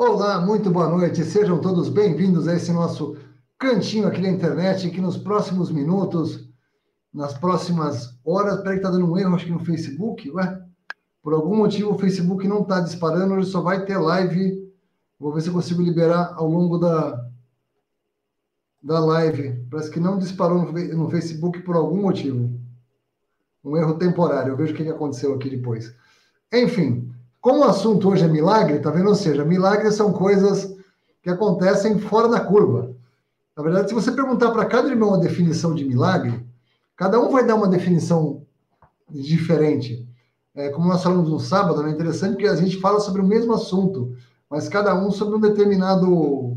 Olá, muito boa noite. Sejam todos bem-vindos a esse nosso cantinho aqui na internet, que nos próximos minutos, nas próximas horas, peraí que tá dando um erro, acho que no Facebook, ué? Por algum motivo o Facebook não está disparando, ele só vai ter live. Vou ver se eu consigo liberar ao longo da, da live. Parece que não disparou no Facebook por algum motivo. Um erro temporário. Eu vejo o que aconteceu aqui depois. Enfim, como o assunto hoje é milagre, tá vendo? Ou seja, milagres são coisas que acontecem fora da curva. Na verdade, se você perguntar para cada irmão a definição de milagre, cada um vai dar uma definição diferente. É, como nós falamos no sábado, é interessante que a gente fala sobre o mesmo assunto, mas cada um sobre um determinado.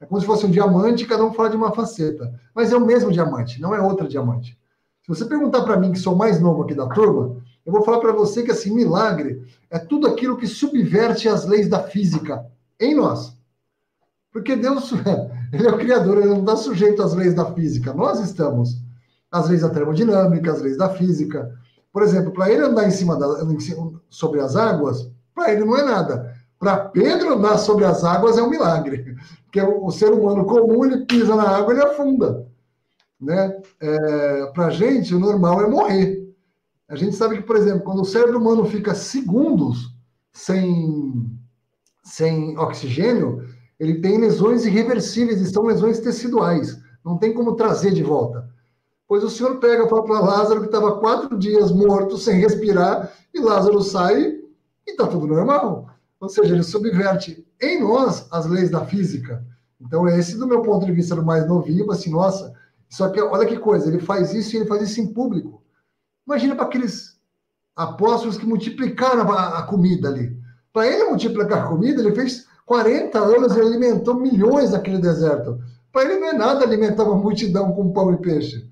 É como se fosse um diamante, cada um fala de uma faceta. Mas é o mesmo diamante, não é outra diamante. Se você perguntar para mim, que sou mais novo aqui da turma, eu vou falar para você que assim, milagre é tudo aquilo que subverte as leis da física em nós. Porque Deus, ele é o criador, ele não está sujeito às leis da física. Nós estamos. As leis da termodinâmica, as leis da física. Por exemplo, para ele andar em cima, da, sobre as águas, para ele não é nada. Para Pedro andar sobre as águas é um milagre. Porque o, ser humano comum, ele pisa na água, ele afunda. Né? É, para gente, o normal é morrer. A gente sabe que, por exemplo, quando o cérebro humano fica segundos sem, sem oxigênio, ele tem lesões irreversíveis e são lesões teciduais. Não tem como trazer de volta. Pois o senhor pega para Lázaro que estava quatro dias morto, sem respirar, e Lázaro sai e está tudo normal. Ou seja, ele subverte em nós as leis da física. Então, esse, do meu ponto de vista, do mais novinho, assim, nossa, só que olha que coisa, ele faz isso e ele faz isso em público. Imagina para aqueles apóstolos que multiplicaram a, a comida ali. Para ele multiplicar a comida, ele fez 40 anos e alimentou milhões naquele deserto. Para ele não é nada alimentar uma multidão com pão e peixe.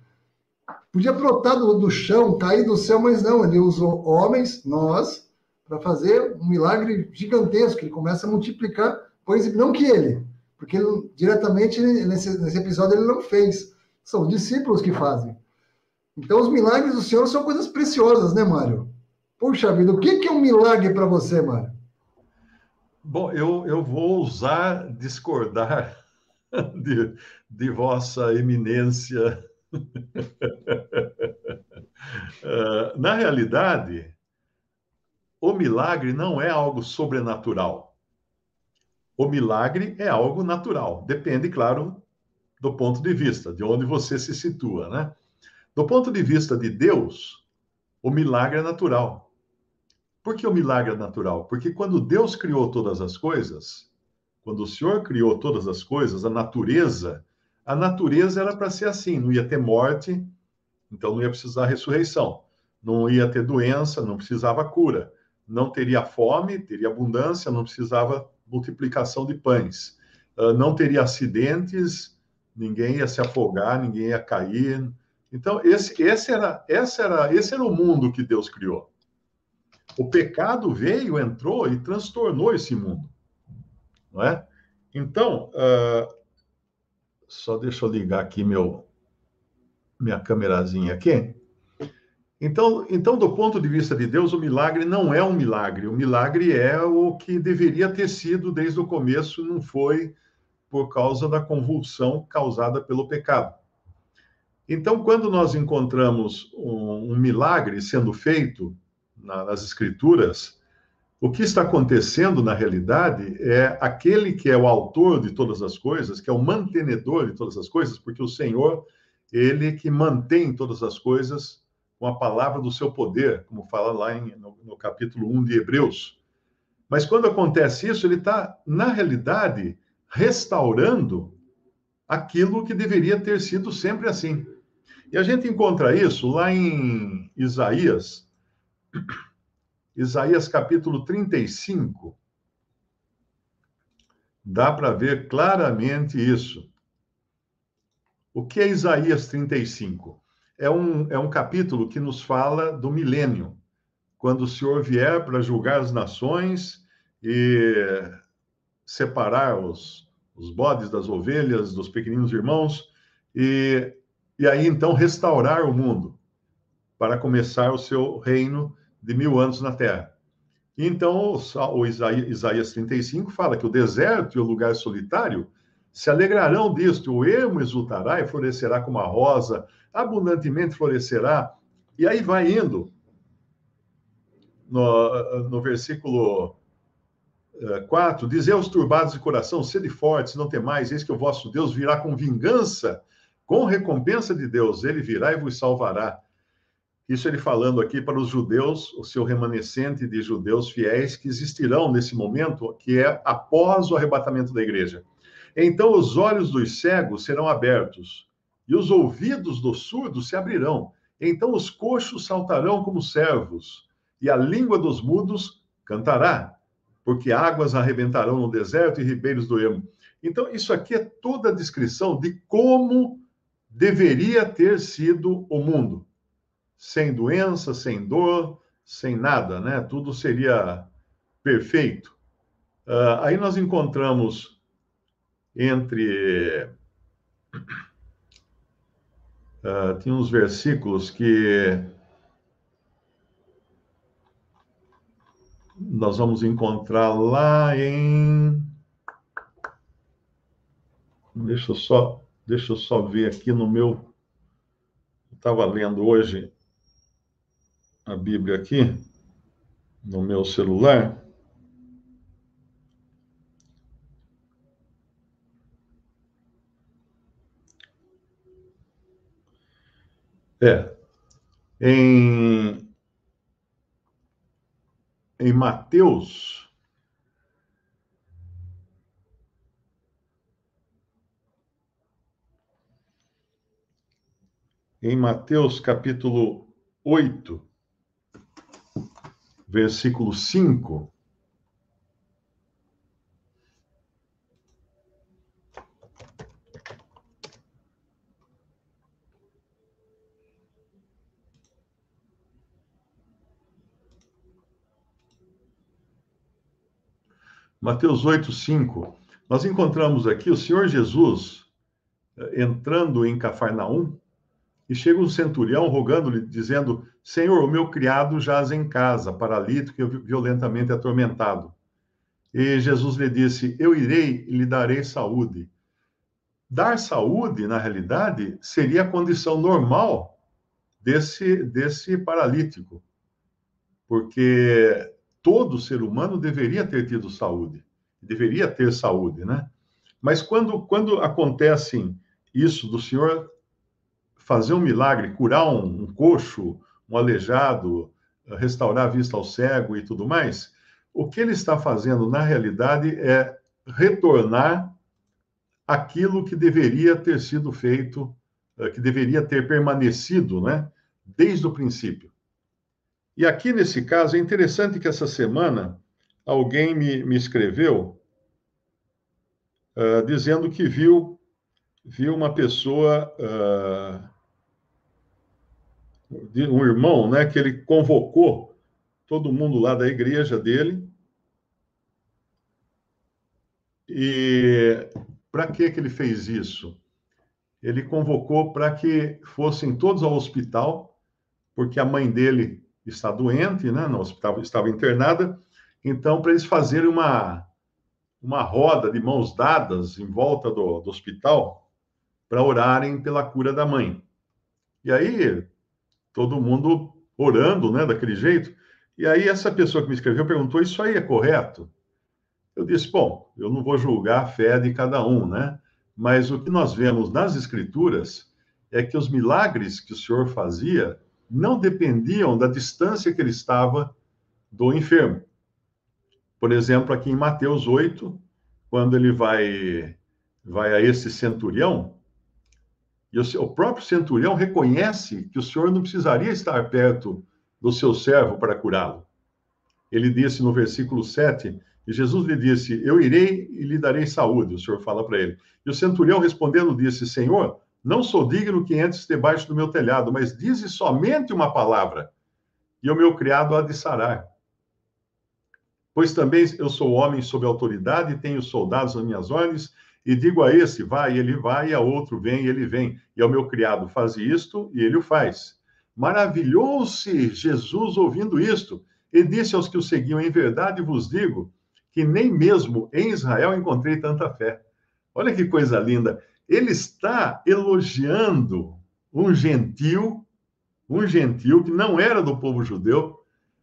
Podia brotar do, do chão, cair do céu, mas não, ele usou homens, nós, para fazer um milagre gigantesco. Ele começa a multiplicar, pois não que ele, porque ele, diretamente nesse, nesse episódio ele não fez. São os discípulos que fazem. Então, os milagres do Senhor são coisas preciosas, né, Mário? Puxa vida, o que é um milagre para você, Mário? Bom, eu, eu vou ousar discordar de, de Vossa Eminência. uh, na realidade, o milagre não é algo sobrenatural. O milagre é algo natural. Depende, claro, do ponto de vista, de onde você se situa, né? Do ponto de vista de Deus, o milagre é natural. Por que o milagre é natural? Porque quando Deus criou todas as coisas, quando o Senhor criou todas as coisas, a natureza, a natureza era para ser assim, não ia ter morte, então não ia precisar ressurreição, não ia ter doença, não precisava cura, não teria fome, teria abundância, não precisava multiplicação de pães, ah, não teria acidentes, ninguém ia se afogar, ninguém ia cair, então, esse, esse, era, esse, era, esse era o mundo que Deus criou. O pecado veio, entrou e transtornou esse mundo. Não é? Então, uh, só deixa eu ligar aqui meu, minha câmerazinha aqui. Então, então, do ponto de vista de Deus, o milagre não é um milagre. O milagre é o que deveria ter sido desde o começo, não foi por causa da convulsão causada pelo pecado. Então, quando nós encontramos um, um milagre sendo feito na, nas Escrituras, o que está acontecendo na realidade é aquele que é o autor de todas as coisas, que é o mantenedor de todas as coisas, porque o Senhor, ele que mantém todas as coisas com a palavra do seu poder, como fala lá em, no, no capítulo 1 de Hebreus. Mas quando acontece isso, ele está, na realidade, restaurando aquilo que deveria ter sido sempre assim. E a gente encontra isso lá em Isaías, Isaías capítulo 35. Dá para ver claramente isso. O que é Isaías 35? É um, é um capítulo que nos fala do milênio, quando o Senhor vier para julgar as nações e separar os, os bodes das ovelhas, dos pequeninos irmãos, e e aí então restaurar o mundo para começar o seu reino de mil anos na Terra. Então, o Isaías 35 fala que o deserto e o lugar solitário se alegrarão disto, o ermo exultará e florescerá como a rosa, abundantemente florescerá. E aí vai indo. No, no versículo 4, eh, dizer aos turbados de coração, sede fortes, não temais, eis que o vosso Deus virá com vingança, com recompensa de Deus, ele virá e vos salvará. Isso ele falando aqui para os judeus, o seu remanescente de judeus fiéis que existirão nesse momento, que é após o arrebatamento da igreja. Então os olhos dos cegos serão abertos e os ouvidos dos surdos se abrirão. Então os coxos saltarão como servos e a língua dos mudos cantará, porque águas arrebentarão no deserto e ribeiros do ermo. Então isso aqui é toda a descrição de como deveria ter sido o mundo sem doença, sem dor, sem nada, né? Tudo seria perfeito. Uh, aí nós encontramos entre. Uh, tinha uns versículos que nós vamos encontrar lá em. Deixa eu só, deixa eu só ver aqui no meu. Estava lendo hoje a Bíblia aqui no meu celular. É, em, em Mateus, em Mateus capítulo 8, versículo 5. Mateus 8, 5. Nós encontramos aqui o Senhor Jesus eh, entrando em Cafarnaum e chega um centurião rogando-lhe, dizendo: Senhor, o meu criado jaz em casa, paralítico e violentamente atormentado. E Jesus lhe disse: Eu irei e lhe darei saúde. Dar saúde, na realidade, seria a condição normal desse, desse paralítico, porque todo ser humano deveria ter tido saúde, deveria ter saúde, né? Mas quando, quando acontece isso do Senhor fazer um milagre, curar um, um coxo, um aleijado, restaurar a vista ao cego e tudo mais, o que ele está fazendo, na realidade, é retornar aquilo que deveria ter sido feito, eh, que deveria ter permanecido, né, desde o princípio. E aqui, nesse caso, é interessante que essa semana alguém me, me escreveu uh, dizendo que viu, viu uma pessoa uh, de um irmão, né, que ele convocou todo mundo lá da igreja dele. E para que que ele fez isso? Ele convocou para que fossem todos ao hospital, porque a mãe dele está doente, né, no hospital estava internada. Então, para eles fazerem uma uma roda de mãos dadas em volta do, do hospital para orarem pela cura da mãe. E aí todo mundo orando, né, daquele jeito. E aí essa pessoa que me escreveu perguntou: "Isso aí é correto?" Eu disse: "Bom, eu não vou julgar a fé de cada um, né? Mas o que nós vemos nas escrituras é que os milagres que o Senhor fazia não dependiam da distância que ele estava do enfermo. Por exemplo, aqui em Mateus 8, quando ele vai vai a esse centurião, e o, o próprio centurião reconhece que o Senhor não precisaria estar perto do seu servo para curá-lo. Ele disse no versículo 7, e Jesus lhe disse: Eu irei e lhe darei saúde. O Senhor fala para ele. E o centurião respondendo disse: Senhor, não sou digno que entres debaixo do meu telhado, mas dize somente uma palavra, e o meu criado há de sarar. Pois também eu sou homem sob autoridade tenho soldados nas minhas ordens, e digo a esse, vai, ele vai, e a outro, vem, ele vem. E ao meu criado, faz isto, e ele o faz. Maravilhou-se Jesus ouvindo isto, e disse aos que o seguiam: Em verdade vos digo que nem mesmo em Israel encontrei tanta fé. Olha que coisa linda. Ele está elogiando um gentil, um gentil que não era do povo judeu,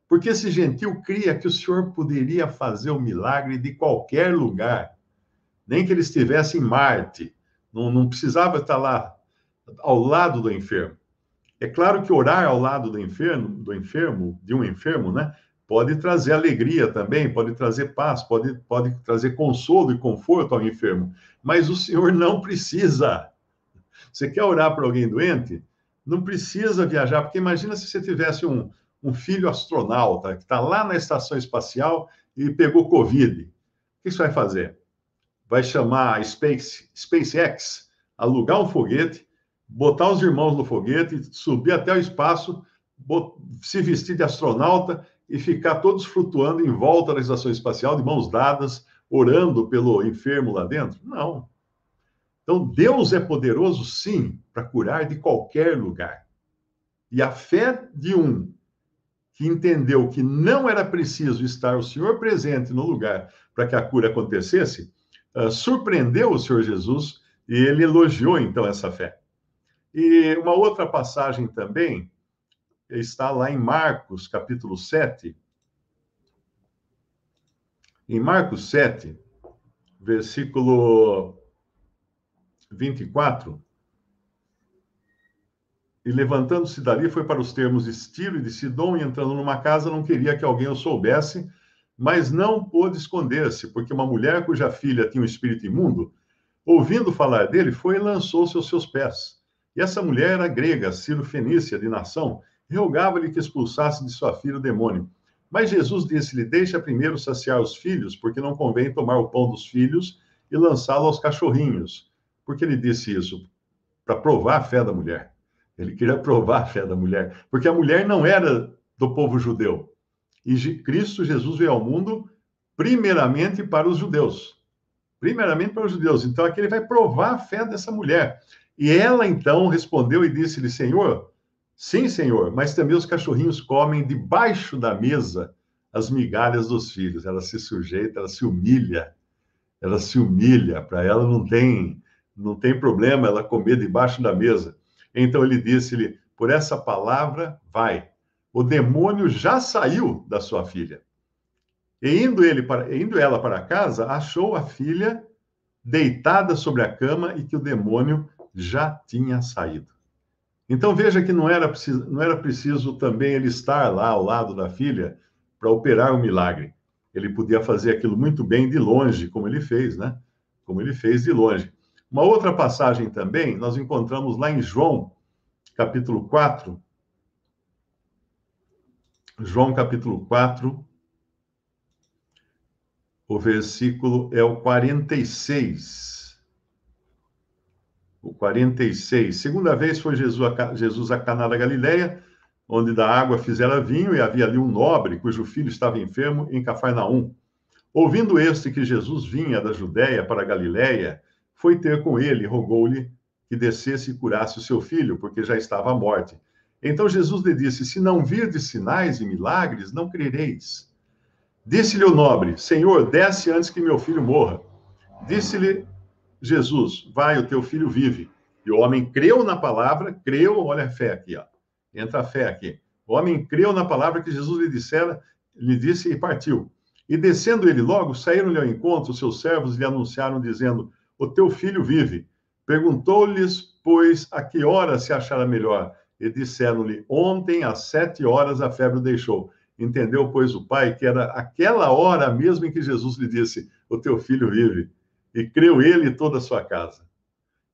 porque esse gentil cria que o Senhor poderia fazer o milagre de qualquer lugar, nem que ele estivesse em Marte, não, não precisava estar lá ao lado do enfermo. É claro que orar ao lado do enfermo, do enfermo, de um enfermo, né, pode trazer alegria também, pode trazer paz, pode, pode trazer consolo e conforto ao enfermo. Mas o Senhor não precisa. Você quer orar para alguém doente? Não precisa viajar, porque imagina se você tivesse um, um filho astronauta que está lá na estação espacial e pegou Covid. O que você vai fazer? Vai chamar a Space, SpaceX, alugar um foguete, botar os irmãos no foguete, subir até o espaço, se vestir de astronauta e ficar todos flutuando em volta da estação espacial, de mãos dadas, orando pelo enfermo lá dentro? Não. Então, Deus é poderoso, sim, para curar de qualquer lugar. E a fé de um que entendeu que não era preciso estar o Senhor presente no lugar para que a cura acontecesse, uh, surpreendeu o Senhor Jesus e ele elogiou então essa fé. E uma outra passagem também está lá em Marcos, capítulo 7. Em Marcos 7, versículo 24. E levantando-se dali, foi para os termos de Estilo e de Sidom, e entrando numa casa, não queria que alguém o soubesse, mas não pôde esconder-se, porque uma mulher cuja filha tinha um espírito imundo, ouvindo falar dele, foi e lançou-se aos seus pés. E essa mulher era grega, Ciro Fenícia, de nação, e rogava-lhe que expulsasse de sua filha o demônio. Mas Jesus disse-lhe: Deixa primeiro saciar os filhos, porque não convém tomar o pão dos filhos e lançá-lo aos cachorrinhos. Por que ele disse isso? Para provar a fé da mulher. Ele queria provar a fé da mulher, porque a mulher não era do povo judeu. E Cristo Jesus veio ao mundo primeiramente para os judeus. Primeiramente para os judeus. Então aqui ele vai provar a fé dessa mulher. E ela então respondeu e disse-lhe: Senhor, sim, senhor, mas também os cachorrinhos comem debaixo da mesa as migalhas dos filhos. Ela se sujeita, ela se humilha. Ela se humilha, para ela não tem não tem problema ela comer debaixo da mesa. Então ele disse-lhe: Por essa palavra, vai. O demônio já saiu da sua filha. E indo, ele para, indo ela para casa, achou a filha deitada sobre a cama e que o demônio já tinha saído. Então veja que não era preciso, não era preciso também ele estar lá ao lado da filha para operar o um milagre. Ele podia fazer aquilo muito bem de longe, como ele fez, né? Como ele fez de longe. Uma outra passagem também, nós encontramos lá em João, capítulo 4. João, capítulo 4, o versículo é o 46. O 46. Segunda vez foi Jesus a, Jesus a Caná da Galileia, onde da água fizera vinho, e havia ali um nobre cujo filho estava enfermo em Cafarnaum. Ouvindo este que Jesus vinha da Judéia para a Galileia, foi ter com ele, rogou-lhe que descesse e curasse o seu filho, porque já estava à morte. Então Jesus lhe disse: Se não virdes sinais e milagres, não crereis. Disse-lhe o nobre: Senhor, desce antes que meu filho morra. Disse-lhe Jesus: Vai, o teu filho vive. E o homem creu na palavra, creu, olha a fé aqui, ó. Entra a fé aqui. O homem creu na palavra que Jesus lhe dissera, lhe disse e partiu. E descendo ele logo, saíram-lhe ao encontro os seus servos lhe anunciaram, dizendo: o teu filho vive. Perguntou-lhes, pois, a que hora se achara melhor? E disseram-lhe, ontem às sete horas a febre deixou. Entendeu, pois, o pai que era aquela hora mesmo em que Jesus lhe disse, o teu filho vive. E creu ele e toda a sua casa.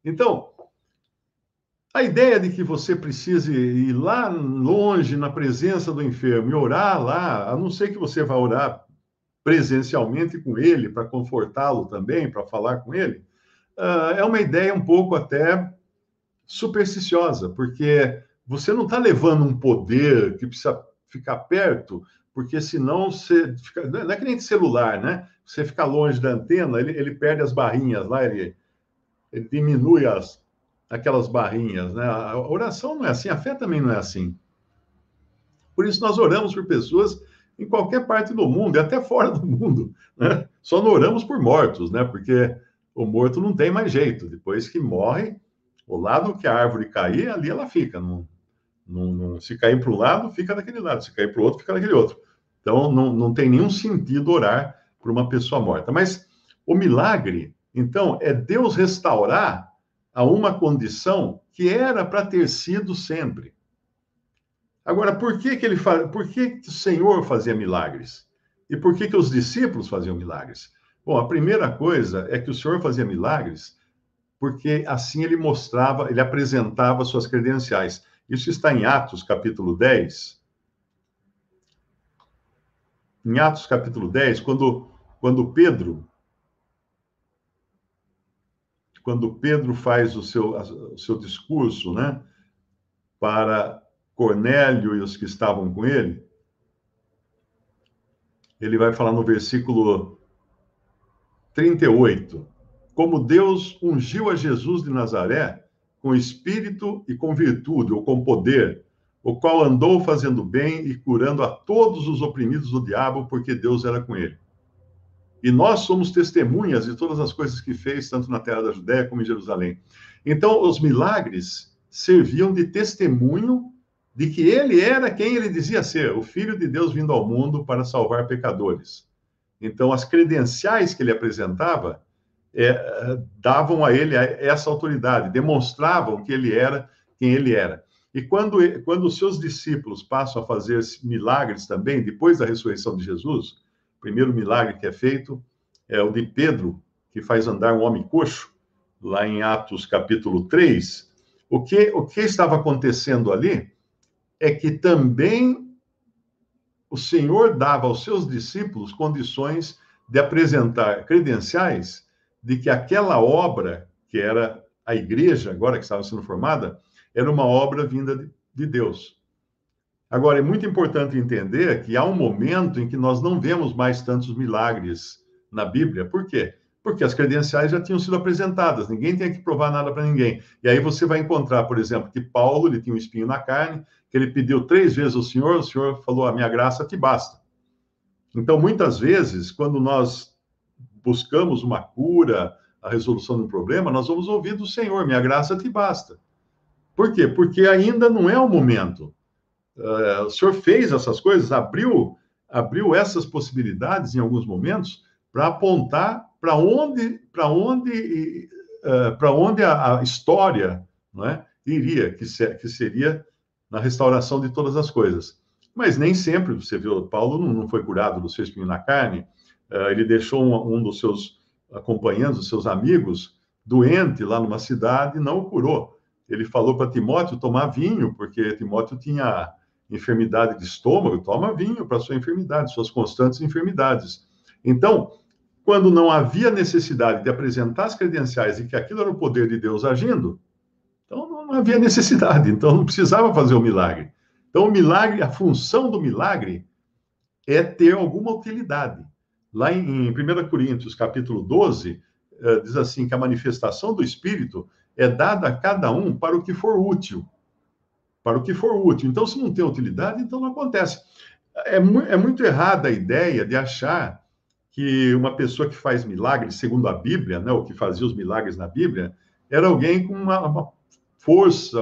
Então, a ideia de que você precise ir lá longe, na presença do enfermo, e orar lá, a não ser que você vá orar presencialmente com ele, para confortá-lo também, para falar com ele, uh, é uma ideia um pouco até supersticiosa, porque você não está levando um poder que precisa ficar perto, porque senão você fica. Não é que nem de celular, né? Você fica longe da antena, ele, ele perde as barrinhas lá, ele, ele diminui as, aquelas barrinhas, né? A oração não é assim, a fé também não é assim. Por isso nós oramos por pessoas em qualquer parte do mundo, e até fora do mundo. Né? Só não oramos por mortos, né? Porque o morto não tem mais jeito. Depois que morre, o lado que a árvore cair, ali ela fica. Não, não, não se cair para um lado, fica daquele lado. Se cair para o outro, fica daquele outro. Então, não, não tem nenhum sentido orar por uma pessoa morta. Mas o milagre, então, é Deus restaurar a uma condição que era para ter sido sempre. Agora, por que, que ele por que, que o Senhor fazia milagres? E por que, que os discípulos faziam milagres? Bom, a primeira coisa é que o Senhor fazia milagres porque assim ele mostrava, ele apresentava suas credenciais. Isso está em Atos, capítulo 10. Em Atos, capítulo 10, quando, quando Pedro quando Pedro faz o seu, o seu discurso, né, para Cornélio e os que estavam com ele, ele vai falar no versículo 38, como Deus ungiu a Jesus de Nazaré com espírito e com virtude, ou com poder, o qual andou fazendo bem e curando a todos os oprimidos do diabo, porque Deus era com ele. E nós somos testemunhas de todas as coisas que fez, tanto na terra da Judéia como em Jerusalém. Então, os milagres serviam de testemunho de que ele era quem ele dizia ser, o Filho de Deus vindo ao mundo para salvar pecadores. Então, as credenciais que ele apresentava é, davam a ele essa autoridade, demonstravam que ele era quem ele era. E quando, quando os seus discípulos passam a fazer milagres também, depois da ressurreição de Jesus, o primeiro milagre que é feito é o de Pedro, que faz andar um homem coxo, lá em Atos capítulo 3. O que, o que estava acontecendo ali é que também o Senhor dava aos seus discípulos condições de apresentar credenciais de que aquela obra, que era a igreja, agora que estava sendo formada, era uma obra vinda de, de Deus. Agora, é muito importante entender que há um momento em que nós não vemos mais tantos milagres na Bíblia. Por quê? Porque as credenciais já tinham sido apresentadas, ninguém tem que provar nada para ninguém. E aí você vai encontrar, por exemplo, que Paulo ele tinha um espinho na carne, que ele pediu três vezes ao Senhor, o Senhor falou: A minha graça te basta. Então, muitas vezes, quando nós buscamos uma cura, a resolução de um problema, nós vamos ouvir do Senhor: Minha graça te basta. Por quê? Porque ainda não é o momento. Uh, o senhor fez essas coisas, abriu, abriu essas possibilidades em alguns momentos para apontar para onde, para onde, uh, para onde a, a história não é, iria, que, se, que seria na restauração de todas as coisas. Mas nem sempre, você viu, Paulo não, não foi curado do seu espinho na carne, ele deixou um, um, dos seus acompanhantes, os seus amigos, doente lá numa cidade e não o curou. Ele falou para Timóteo tomar vinho, porque Timóteo tinha enfermidade de estômago, toma vinho para sua enfermidade, suas constantes enfermidades. Então, quando não havia necessidade de apresentar as credenciais e que aquilo era o poder de Deus agindo, então não havia necessidade, então não precisava fazer o milagre. Então, o milagre, a função do milagre é ter alguma utilidade. Lá em, 1 Coríntios, capítulo 12, eh, diz assim que a manifestação do Espírito é dada a cada um para o que for útil para o que for útil. Então, se não tem utilidade, então não acontece. É, é muito errada a ideia de achar que uma pessoa que faz milagres, segundo a Bíblia, né, o que fazia os milagres na Bíblia, era alguém com uma, uma força,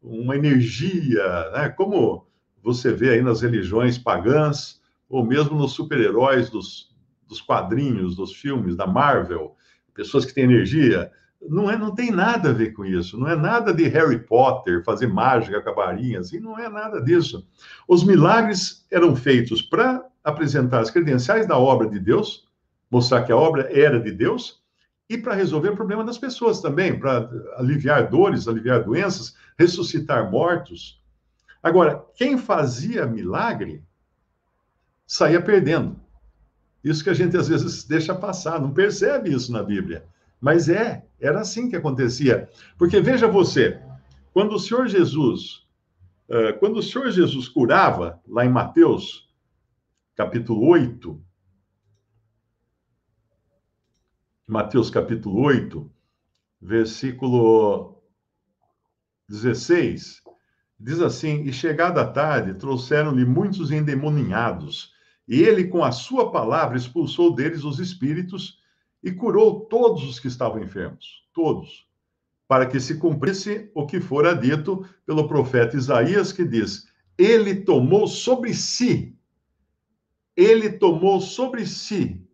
uma energia, né, como você vê aí nas religiões pagãs, ou mesmo nos super-heróis dos, dos quadrinhos, dos filmes da Marvel, pessoas que têm energia não, é, não tem nada a ver com isso. Não é nada de Harry Potter, fazer mágica com a assim, não é nada disso. Os milagres eram feitos para apresentar as credenciais da obra de Deus, mostrar que a obra era de Deus, e para resolver o problema das pessoas também, para aliviar dores, aliviar doenças, ressuscitar mortos. Agora, quem fazia milagre saía perdendo. Isso que a gente às vezes deixa passar, não percebe isso na Bíblia. Mas é, era assim que acontecia. Porque veja você, quando o Senhor Jesus, uh, quando o Senhor Jesus curava, lá em Mateus, capítulo 8, Mateus capítulo 8, versículo 16, diz assim: E chegada a tarde, trouxeram-lhe muitos endemoninhados, E ele, com a sua palavra, expulsou deles os espíritos e curou todos os que estavam enfermos, todos, para que se cumprisse o que fora dito pelo profeta Isaías, que diz: Ele tomou sobre si, ele tomou sobre si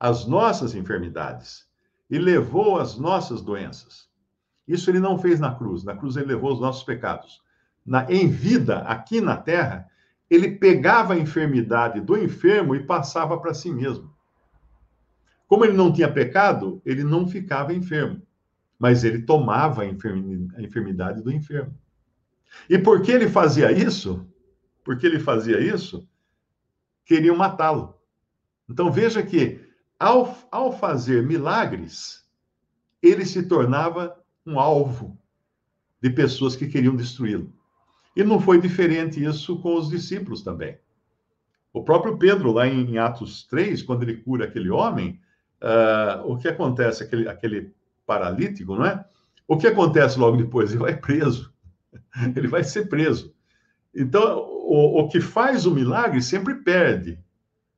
as nossas enfermidades e levou as nossas doenças. Isso ele não fez na cruz. Na cruz ele levou os nossos pecados. Na, em vida, aqui na terra, ele pegava a enfermidade do enfermo e passava para si mesmo. Como ele não tinha pecado, ele não ficava enfermo, mas ele tomava a enfermidade do enfermo. E por que ele fazia isso? Porque ele fazia isso, queriam matá-lo. Então veja que, ao, ao fazer milagres, ele se tornava um alvo de pessoas que queriam destruí-lo. E não foi diferente isso com os discípulos também. O próprio Pedro, lá em, Atos 3, quando ele cura aquele homem, uh, o que acontece? Aquele, aquele paralítico, não é? O que acontece logo depois? Ele vai preso. Ele vai ser preso. Então, o, o que faz o milagre sempre perde.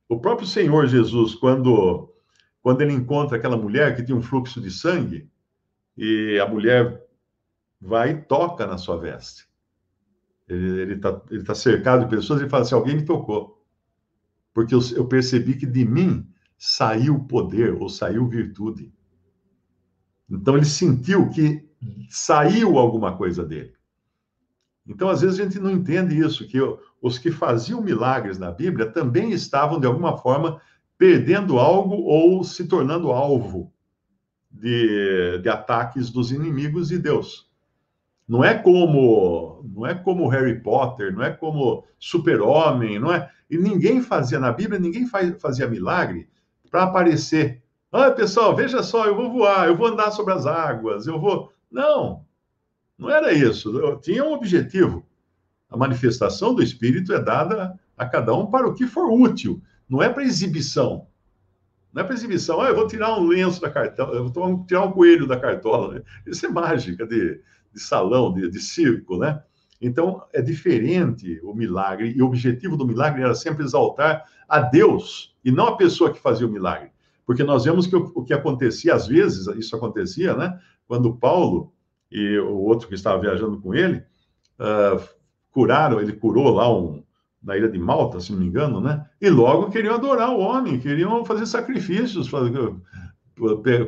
O próprio Senhor Jesus, quando, quando ele encontra aquela mulher que tinha um fluxo de sangue, e a mulher vai e toca na sua veste. Ele está ele tá cercado de pessoas e fala assim: alguém me tocou. Porque eu, eu percebi que de mim saiu poder ou saiu virtude. Então ele sentiu que saiu alguma coisa dele. Então, às vezes, a gente não entende isso, que os que faziam milagres na Bíblia também estavam, de alguma forma, perdendo algo ou se tornando alvo de, de ataques dos inimigos de Deus. Não é como não é como Harry Potter, não é como Super-Homem, não é. E ninguém fazia na Bíblia, ninguém faz, fazia milagre para aparecer. Ah, pessoal, veja só, eu vou voar, eu vou andar sobre as águas, eu vou. Não, não era isso. Eu tinha um objetivo. A manifestação do Espírito é dada a cada um para o que for útil, não é para exibição. Não é para exibição, ah, eu vou tirar um lenço da cartola, eu vou tirar um coelho da cartola. Isso é mágica de, de salão, de, de circo, né? Então, é diferente o milagre, e o objetivo do milagre era sempre exaltar a Deus e não a pessoa que fazia o milagre. Porque nós vemos que o, o que acontecia, às vezes, isso acontecia, né? Quando Paulo e o outro que estava viajando com ele uh, curaram, ele curou lá um, na ilha de Malta, se não me engano, né? E logo queriam adorar o homem, queriam fazer sacrifícios, fazer,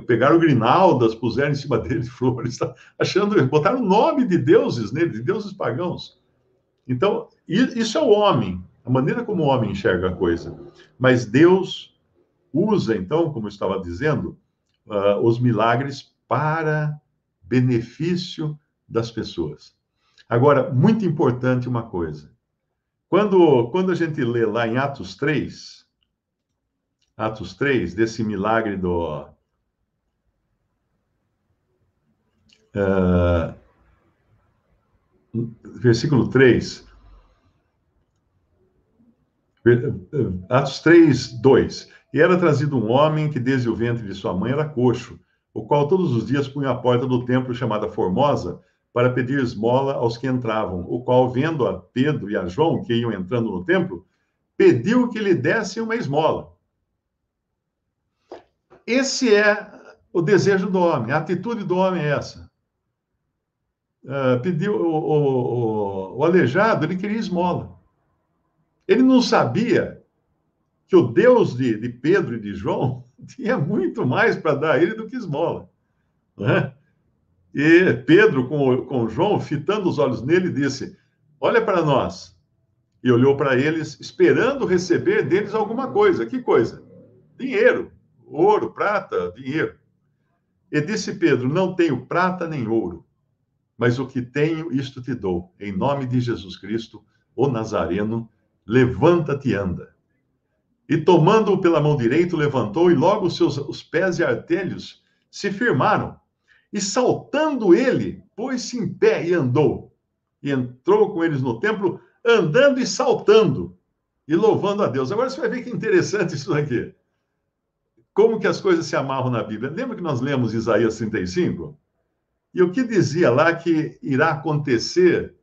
pegaram grinaldas, puseram em cima dele flores, tá? achando, botaram o nome de deuses nele, de deuses pagãos. Então, isso é o homem, a maneira como o homem enxerga a coisa. Mas Deus usa, então, como eu estava dizendo, uh, os milagres para benefício das pessoas. Agora, muito importante uma coisa. Quando, quando a gente lê lá em Atos 3, Atos 3, desse milagre do. Uh, versículo 3. Atos 3, 2. E era trazido um homem que desde o ventre de sua mãe era coxo, o qual todos os dias punha a porta do templo chamada Formosa para pedir esmola aos que entravam, o qual, vendo a Pedro e a João, que iam entrando no templo, pediu que lhe dessem uma esmola. Esse é o desejo do homem, a atitude do homem é essa. Uh, pediu o, o, o, o aleijado, ele queria esmola. Ele não sabia que o Deus de, de Pedro e de João tinha muito mais para dar a ele do que esmola. Né? E Pedro, com, com João, fitando os olhos nele, disse: Olha para nós. E olhou para eles, esperando receber deles alguma coisa. Que coisa? Dinheiro, ouro, prata, dinheiro. E disse Pedro: Não tenho prata nem ouro, mas o que tenho, isto te dou. Em nome de Jesus Cristo, o Nazareno, levanta-te e anda. E tomando-o pela mão direita, levantou, e logo os seus os pés e artelhos se firmaram. E saltando ele, pôs-se em pé e andou. E entrou com eles no templo, andando e saltando, e louvando a Deus. Agora você vai ver que interessante isso aqui. Como que as coisas se amarram na Bíblia? Lembra que nós lemos Isaías 35? E o que dizia lá que irá acontecer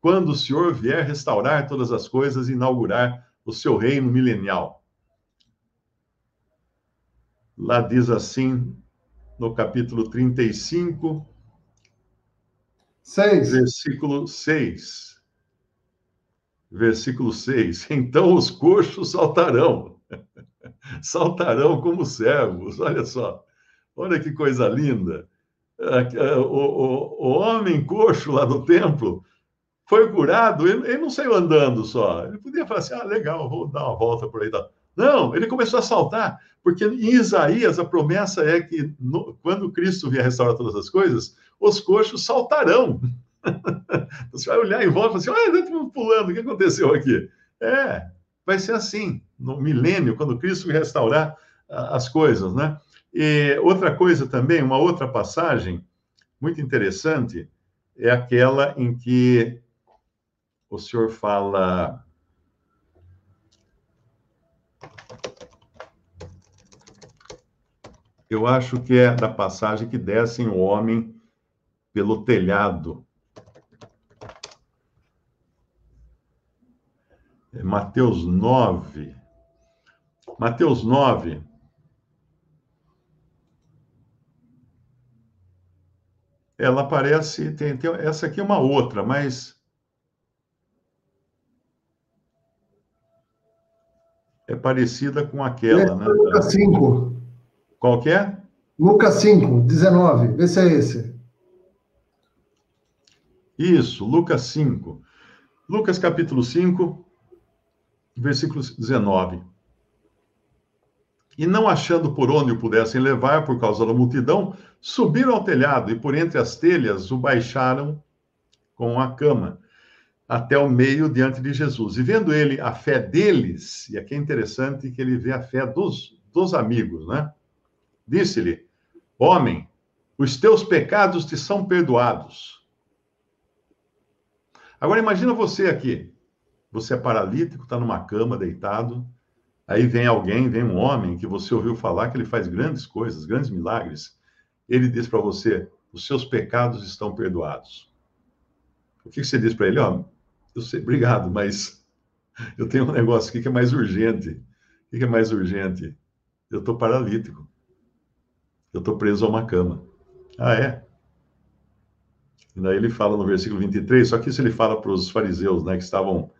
quando o Senhor vier restaurar todas as coisas e inaugurar o seu reino milenial. Lá diz assim, no capítulo 35, 6. versículo 6. Versículo 6. Então os coxos saltarão, saltarão como servos. Olha só, olha que coisa linda. O, o, o homem coxo lá do templo foi curado, ele, ele, não saiu andando só. Ele podia falar assim: ah, legal, vou dar uma volta por aí. Não, ele começou a saltar, porque em Isaías a promessa é que no, quando Cristo vier restaurar todas as coisas, os coxos saltarão. Você vai olhar em volta e falar assim: olha, estamos pulando, o que aconteceu aqui? É, vai ser assim, no milênio, quando Cristo restaurar as coisas, né? E outra coisa também, uma outra passagem muito interessante, é aquela em que o senhor fala. Eu acho que é da passagem que descem o homem pelo telhado. É Mateus 9. Mateus 9. Ela aparece, tem, tem, essa aqui é uma outra, mas é parecida com aquela, é, né? Lucas 5. Qual que é? Lucas 5, 19. Vê se é esse. Isso, Lucas 5. Lucas capítulo 5, versículo 19. E não achando por onde o pudessem levar por causa da multidão, subiram ao telhado e por entre as telhas o baixaram com a cama até o meio diante de Jesus. E vendo ele a fé deles, e aqui é interessante que ele vê a fé dos, dos amigos, né? Disse-lhe: Homem, os teus pecados te são perdoados. Agora imagina você aqui. Você é paralítico, está numa cama, deitado. Aí vem alguém, vem um homem que você ouviu falar que ele faz grandes coisas, grandes milagres. Ele diz para você: os seus pecados estão perdoados. O que você diz para ele? Ó, eu sei, obrigado, mas eu tenho um negócio aqui que é mais urgente. O que é mais urgente? Eu estou paralítico. Eu estou preso a uma cama. Ah, é? E daí ele fala no versículo 23, só que isso ele fala para os fariseus, né, que estavam,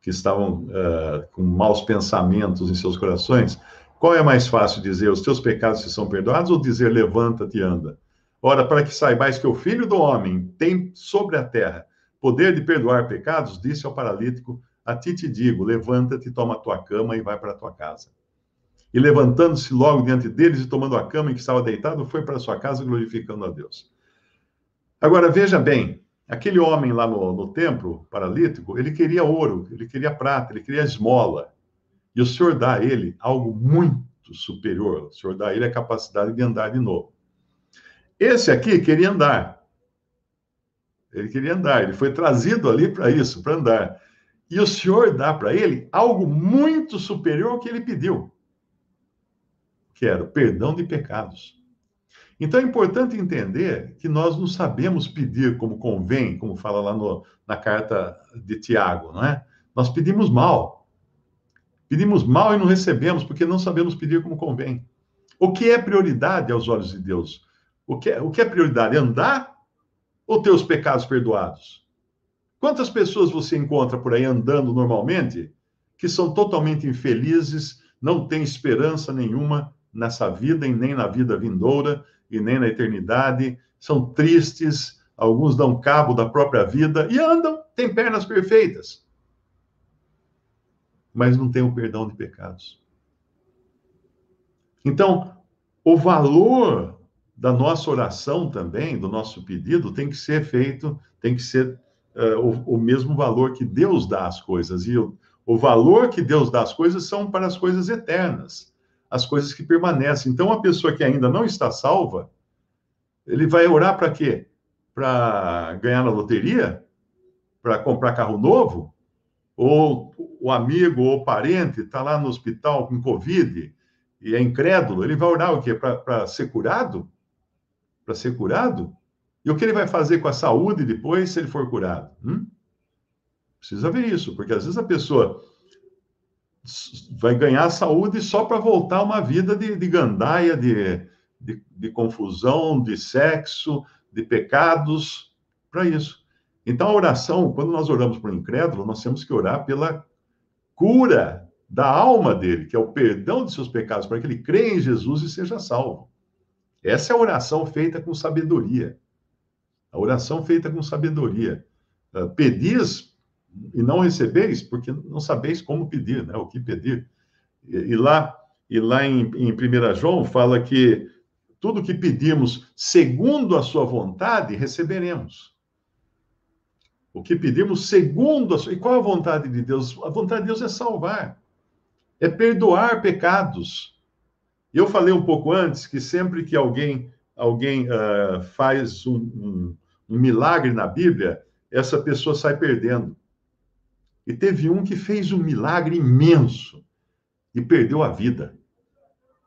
que estavam uh, com maus pensamentos em seus corações. Qual é mais fácil dizer, os teus pecados se são perdoados, ou dizer, levanta-te e anda? Ora, para que saibais que o Filho do Homem tem sobre a terra Poder de perdoar pecados, disse ao paralítico: A ti te digo, levanta-te, toma a tua cama e vai para a tua casa. E levantando-se logo diante deles e tomando a cama em que estava deitado, foi para sua casa glorificando a Deus. Agora veja bem, aquele homem lá no, no templo, paralítico, ele queria ouro, ele queria prata, ele queria esmola. E o Senhor dá a ele algo muito superior. O Senhor dá a ele a capacidade de andar de novo. Esse aqui queria andar, ele queria andar, ele foi trazido ali para isso, para andar. E o Senhor dá para ele algo muito superior ao que ele pediu, que era o perdão de pecados. Então é importante entender que nós não sabemos pedir como convém, como fala lá no, na carta de Tiago, não é? Nós pedimos mal. Pedimos mal e não recebemos porque não sabemos pedir como convém. O que é prioridade aos olhos de Deus? O que é, o que é prioridade? Andar ou teus pecados perdoados? Quantas pessoas você encontra por aí andando normalmente que são totalmente infelizes, não têm esperança nenhuma nessa vida e nem na vida vindoura e nem na eternidade, são tristes, alguns dão cabo da própria vida e andam, têm pernas perfeitas, mas não têm o perdão de pecados. Então, o valor da nossa oração também, do nosso pedido, tem que ser feito, tem que ser uh, o, o, mesmo valor que Deus dá às coisas. E o, o valor que Deus dá às coisas são para as coisas eternas, as coisas que permanecem. Então, a pessoa que ainda não está salva, ele vai orar para quê? Para ganhar na loteria? Para comprar carro novo? Ou o amigo ou parente está lá no hospital com Covid e é incrédulo, ele vai orar o quê? Para ser curado? para ser curado? E o que ele vai fazer com a saúde depois se ele for curado? Hum? Precisa ver isso, porque às vezes a pessoa vai ganhar saúde só para voltar a uma vida de, de gandaia, de, de, de confusão, de sexo, de pecados, para isso. Então, a oração, quando nós oramos para o incrédulo, nós temos que orar pela cura da alma dele, que é o perdão de seus pecados, para que ele creia em Jesus e seja salvo. Essa é a oração feita com sabedoria. A oração feita com sabedoria. Uh, pedis e não recebeis, porque não sabeis como pedir, né? O que pedir. E, e lá, e lá em, em 1 João fala que tudo que pedimos segundo a sua vontade, receberemos. O que pedimos segundo a sua... E qual a vontade de Deus? A vontade de Deus é salvar. É perdoar pecados. Eu falei um pouco antes que sempre que alguém alguém uh, faz um, um, um milagre na Bíblia, essa pessoa sai perdendo. E teve um que fez um milagre imenso e perdeu a vida.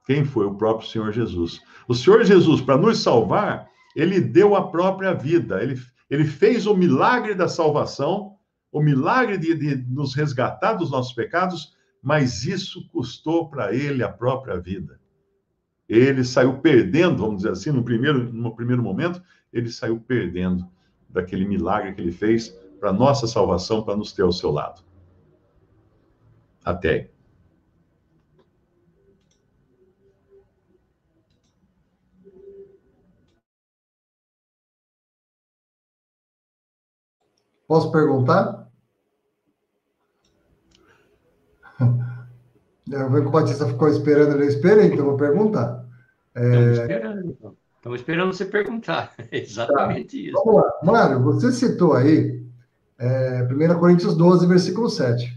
Quem foi? O próprio Senhor Jesus. O Senhor Jesus, para nos salvar, ele deu a própria vida. Ele, ele fez o milagre da salvação, o milagre de, de nos resgatar dos nossos pecados, mas isso custou para ele a própria vida. Ele saiu perdendo, vamos dizer assim, no primeiro, no primeiro momento, ele saiu perdendo daquele milagre que ele fez para nossa salvação, para nos ter ao seu lado. Até aí. Posso perguntar? Eu vejo que o Batista ficou esperando, eu esperei, então vou perguntar. É... Estamos esperando, então. Estamos esperando você perguntar. exatamente tá. isso. Vamos lá. Mário, você citou aí é, 1 Coríntios 12, versículo 7.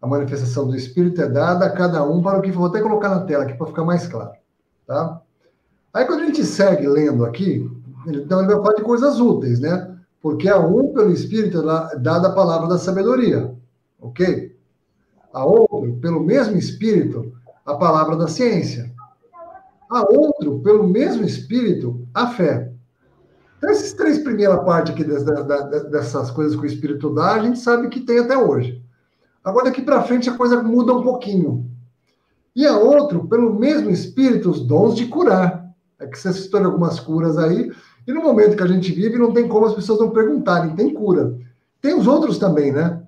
A manifestação do Espírito é dada a cada um para o que for. Vou até colocar na tela aqui para ficar mais claro. Tá? Aí, quando a gente segue lendo aqui, então ele vai falar de coisas úteis, né? Porque a um, pelo Espírito, é dada a palavra da sabedoria. Ok? A outro, pelo mesmo Espírito, a palavra da ciência. A outro, pelo mesmo Espírito, a fé. Então, essas três primeiras partes aqui dessas coisas que o Espírito dá, a gente sabe que tem até hoje. Agora, daqui para frente, a coisa muda um pouquinho. E a outro, pelo mesmo Espírito, os dons de curar. É que você citou algumas curas aí, e no momento que a gente vive, não tem como as pessoas não perguntarem, tem cura. Tem os outros também, né?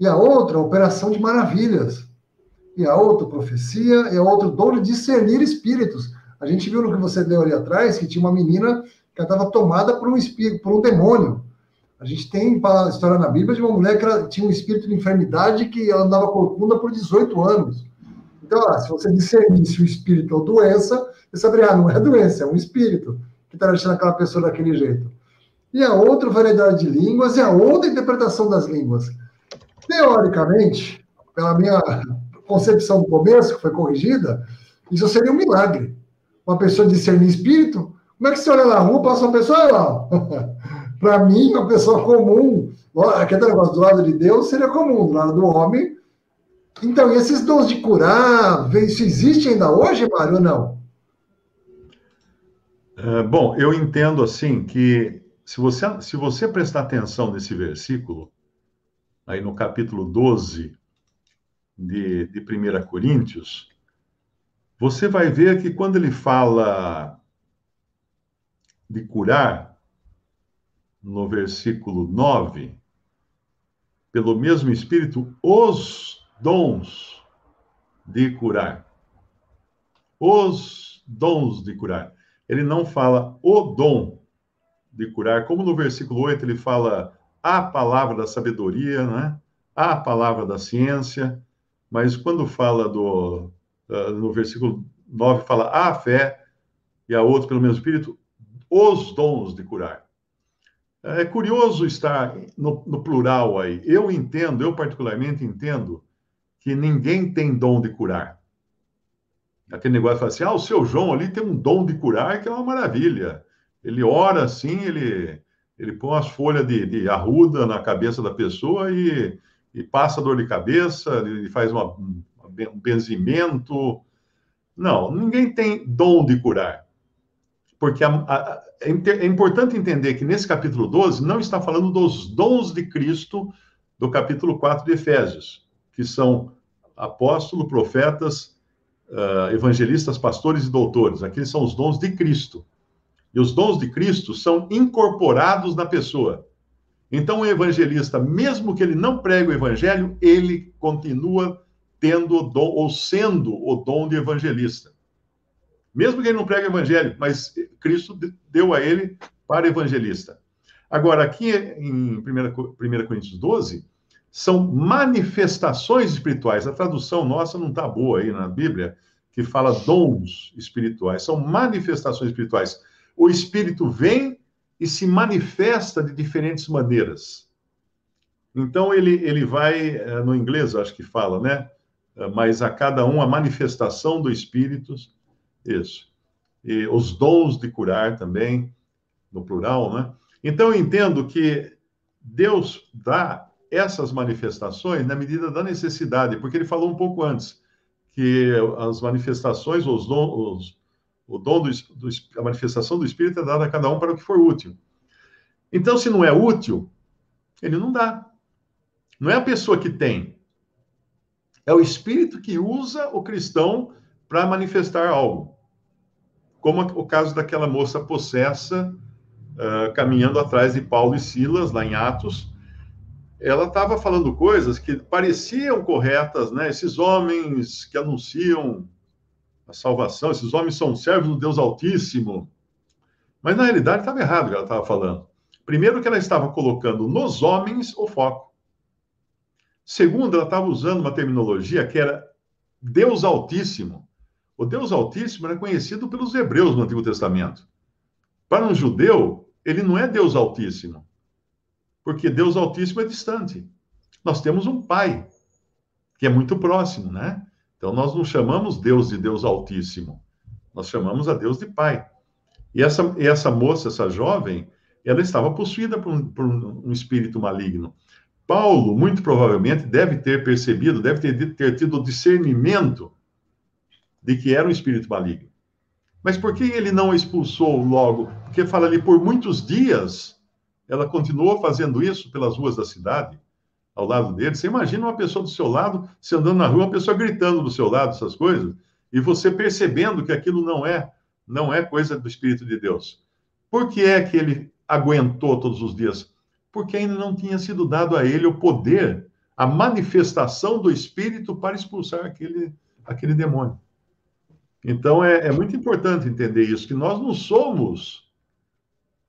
E a outra, a operação de maravilhas. E a outra, profecia, e a outra, dom de discernir espíritos. A gente viu no que você deu ali atrás que tinha uma menina que estava tomada por um espírito, por um demônio. A gente tem a história na Bíblia de uma mulher que tinha um espírito de enfermidade que ela andava corcunda por 18 anos. Então, ó, se você discernisse o espírito ou doença, você saberia, ah, não é doença, é um espírito que está deixando aquela pessoa daquele jeito. E a outra variedade de línguas e a outra interpretação das línguas. Teoricamente, pela minha concepção no começo, que foi corrigida, isso seria um milagre. Uma pessoa discernir espírito, como é que você olha na rua, passa uma pessoa, olha lá. Para mim, uma pessoa comum, aquele negócio do lado de Deus seria comum, do lado do homem. Então, e esses dons de curar, isso existe ainda hoje, Mário, ou não? É, bom, eu entendo assim que se você, se você prestar atenção nesse versículo, aí no capítulo 12 de, de 1 Coríntios, você vai ver que quando ele fala de curar, no versículo 9, pelo mesmo Espírito, os dons de curar. Os dons de curar ele não fala o dom de curar, como no versículo 8 ele fala a palavra da sabedoria, né? a palavra da ciência, mas quando fala do, uh, no versículo 9, fala a fé, e a outro, pelo mesmo Espírito, os dons de curar. É curioso estar no, no plural aí. Eu entendo, eu particularmente entendo, que ninguém tem dom de curar. Aquele negócio fala assim: ah, o seu João ali tem um dom de curar que é uma maravilha. Ele ora assim, ele, ele põe as folhas de, de arruda na cabeça da pessoa e, e passa dor de cabeça, ele faz uma, um benzimento. Não, ninguém tem dom de curar. Porque a, a, é, é importante entender que nesse capítulo 12 não está falando dos dons de Cristo do capítulo 4 de Efésios, que são apóstolo, profetas, uh, evangelistas, pastores e doutores. Aqueles são os dons de Cristo. E os dons de Cristo são incorporados na pessoa. Então, o evangelista, mesmo que ele não pregue o evangelho, ele continua tendo o dom, ou sendo o dom de evangelista. Mesmo que ele não pregue evangelho, mas Cristo deu a ele para evangelista. Agora, aqui em 1, 1 Coríntios 12, são manifestações espirituais. A tradução nossa não está boa aí na Bíblia, que fala dons espirituais. São manifestações espirituais. O Espírito vem e se manifesta de diferentes maneiras. Então, ele, ele vai, eh, no inglês, acho que fala, né? Eh, mas a cada um a manifestação do Espírito, isso. E os dons de curar também, no plural, né? Então, eu entendo que Deus dá essas manifestações na medida da necessidade, porque ele falou um pouco antes que as manifestações, os dons, o dom do, do, a manifestação do Espírito é dada a cada um para o que for útil. Então, se não é útil, ele não dá. Não é a pessoa que tem. É o Espírito que usa o cristão para manifestar algo. Como o caso daquela moça possessa uh, caminhando atrás de Paulo e Silas, lá em Atos. Ela estava falando coisas que pareciam corretas, né? Esses homens que anunciam a salvação, esses homens são servos do Deus Altíssimo. Mas na realidade estava errado o que ela estava falando. Primeiro, que ela estava colocando nos homens o foco. Segundo, ela estava usando uma terminologia que era Deus Altíssimo. O Deus Altíssimo era conhecido pelos hebreus no Antigo Testamento. Para um judeu, ele não é Deus Altíssimo, porque Deus Altíssimo é distante. Nós temos um Pai, que é muito próximo, né? Então, nós não chamamos Deus de Deus Altíssimo, nós chamamos a Deus de Pai. E essa, e essa moça, essa jovem, ela estava possuída por um, por um espírito maligno. Paulo, muito provavelmente, deve ter percebido, deve ter, ter tido discernimento de que era um espírito maligno. Mas por que ele não expulsou logo? Porque fala ali, por muitos dias, ela continuou fazendo isso pelas ruas da cidade, ao lado dele. Você imagina uma pessoa do seu lado, você andando na rua, uma pessoa gritando do seu lado essas coisas, e você percebendo que aquilo não é, não é coisa do Espírito de Deus. Por que é que ele aguentou todos os dias? Porque ainda não tinha sido dado a ele o poder, a manifestação do Espírito para expulsar aquele, aquele demônio. Então é, é muito importante entender isso, que nós não somos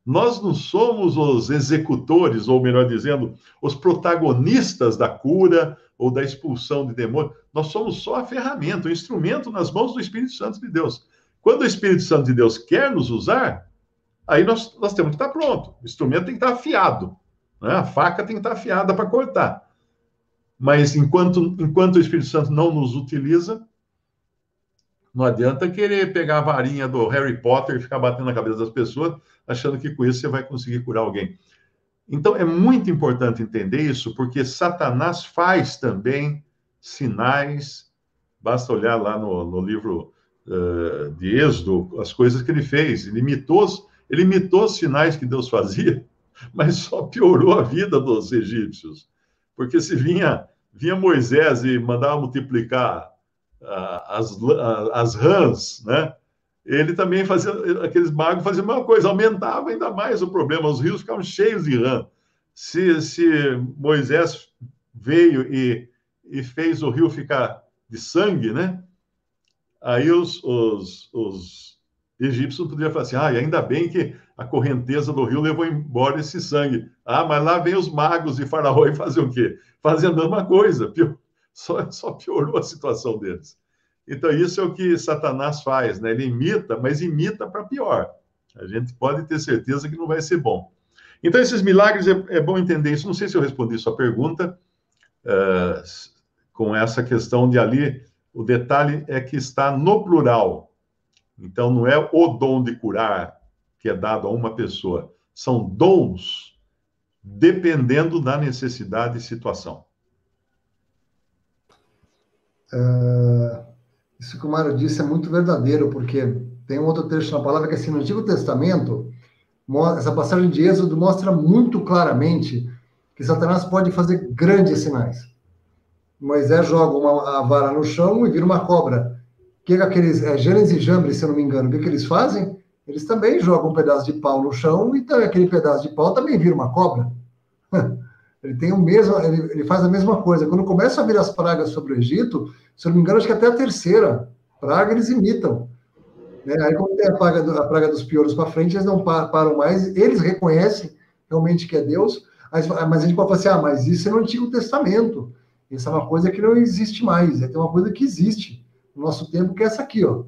nós não somos os executores, ou melhor dizendo, os protagonistas da cura ou da expulsão de demônios. Nós somos só a ferramenta, o instrumento nas mãos do Espírito Santo de Deus. Quando o Espírito Santo de Deus quer nos usar, aí nós, nós temos que estar pronto. O instrumento tem que estar afiado. Né? A faca tem que estar afiada para cortar. Mas enquanto, enquanto o Espírito Santo não nos utiliza, não adianta querer pegar a varinha do Harry Potter e ficar batendo na cabeça das pessoas, achando que com isso você vai conseguir curar alguém. Então, é muito importante entender isso, porque Satanás faz também sinais. Basta olhar lá no, no livro uh, de Êxodo as coisas que ele fez. Ele imitou, ele imitou os sinais que Deus fazia, mas só piorou a vida dos egípcios. Porque se vinha, vinha Moisés e mandava multiplicar as, as rãs, né? Ele também fazia, aqueles magos faziam a mesma coisa, aumentava ainda mais o problema, os rios ficavam cheios de rã. Se, se Moisés veio e, e fez o rio ficar de sangue, né? Aí os, os, os egípcios poderiam falar assim: ah, ainda bem que a correnteza do rio levou embora esse sangue. Ah, mas lá vem os magos de Faraó e fazer o quê? Fazendo a mesma coisa, só, só piorou a situação deles. Então, isso é o que Satanás faz, né? Ele imita, mas imita para pior. A gente pode ter certeza que não vai ser bom. Então, esses milagres, é, é bom entender isso. Não sei se eu respondi sua pergunta uh, com essa questão de ali. O detalhe é que está no plural. Então, não é o dom de curar que é dado a uma pessoa. São dons dependendo da necessidade e situação. Uh, isso que o Mário disse é muito verdadeiro, porque tem um outro trecho na palavra que, assim, no Antigo Testamento, essa passagem de Êxodo mostra muito claramente que Satanás pode fazer grandes sinais. Moisés joga uma, vara no chão e vira uma cobra. O que, que aqueles é, Janes e Jambres, se eu não me engano, o que, que eles fazem? Eles também jogam um pedaço de pau no chão e também, aquele pedaço de pau também vira uma cobra. Ele tem o mesmo, ele, ele, faz a mesma coisa. Quando começa a vir as pragas sobre o Egito, se eu não me engano, acho que até a terceira praga eles imitam. Né? Aí, quando tem a praga, do, a praga dos piores para frente, eles não param mais, eles reconhecem realmente que é Deus, mas, mas a gente pode falar assim: ah, mas isso é no Antigo Testamento. Isso é uma coisa que não existe mais, é uma coisa que existe no nosso tempo, que é essa aqui, ó.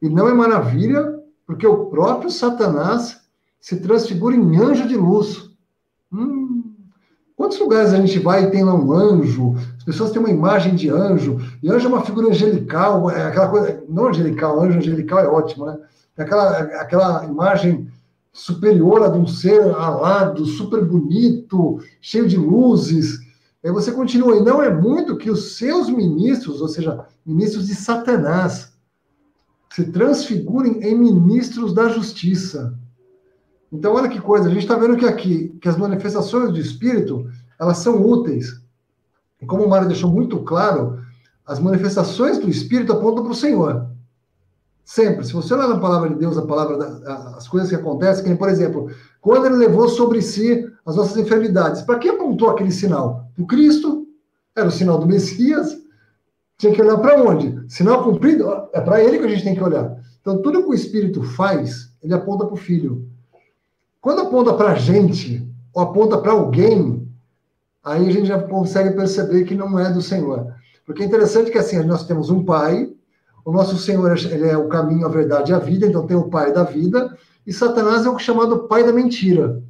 E não é maravilha, porque o próprio Satanás se transfigura em anjo de luz. Hum, Quantos lugares a gente vai e tem lá um anjo? As pessoas têm uma imagem de anjo, e anjo é uma figura angelical, é aquela coisa, não angelical, anjo angelical é ótimo, né? É aquela, aquela imagem superior a de um ser alado, super bonito, cheio de luzes. Aí você continua, e não é muito que os seus ministros, ou seja, ministros de Satanás, se transfigurem em ministros da justiça. Então, olha que coisa, a gente está vendo que aqui, que as manifestações do Espírito, elas são úteis. E como o Mário deixou muito claro, as manifestações do Espírito apontam para o Senhor. Sempre. Se você olhar na palavra de Deus, a palavra da, as coisas que acontecem, que, por exemplo, quando ele levou sobre si as nossas enfermidades, para que apontou aquele sinal? Para o Cristo, era o sinal do Messias. Tinha que olhar para onde? Sinal cumprido, é para ele que a gente tem que olhar. Então, tudo que o Espírito faz, ele aponta para o Filho. Quando aponta para a gente, ou aponta para alguém, aí a gente já consegue perceber que não é do Senhor. Porque é interessante que assim, nós temos um pai, o nosso Senhor ele é o caminho, a verdade e a vida, então tem o pai da vida, e Satanás é o chamado pai da mentira.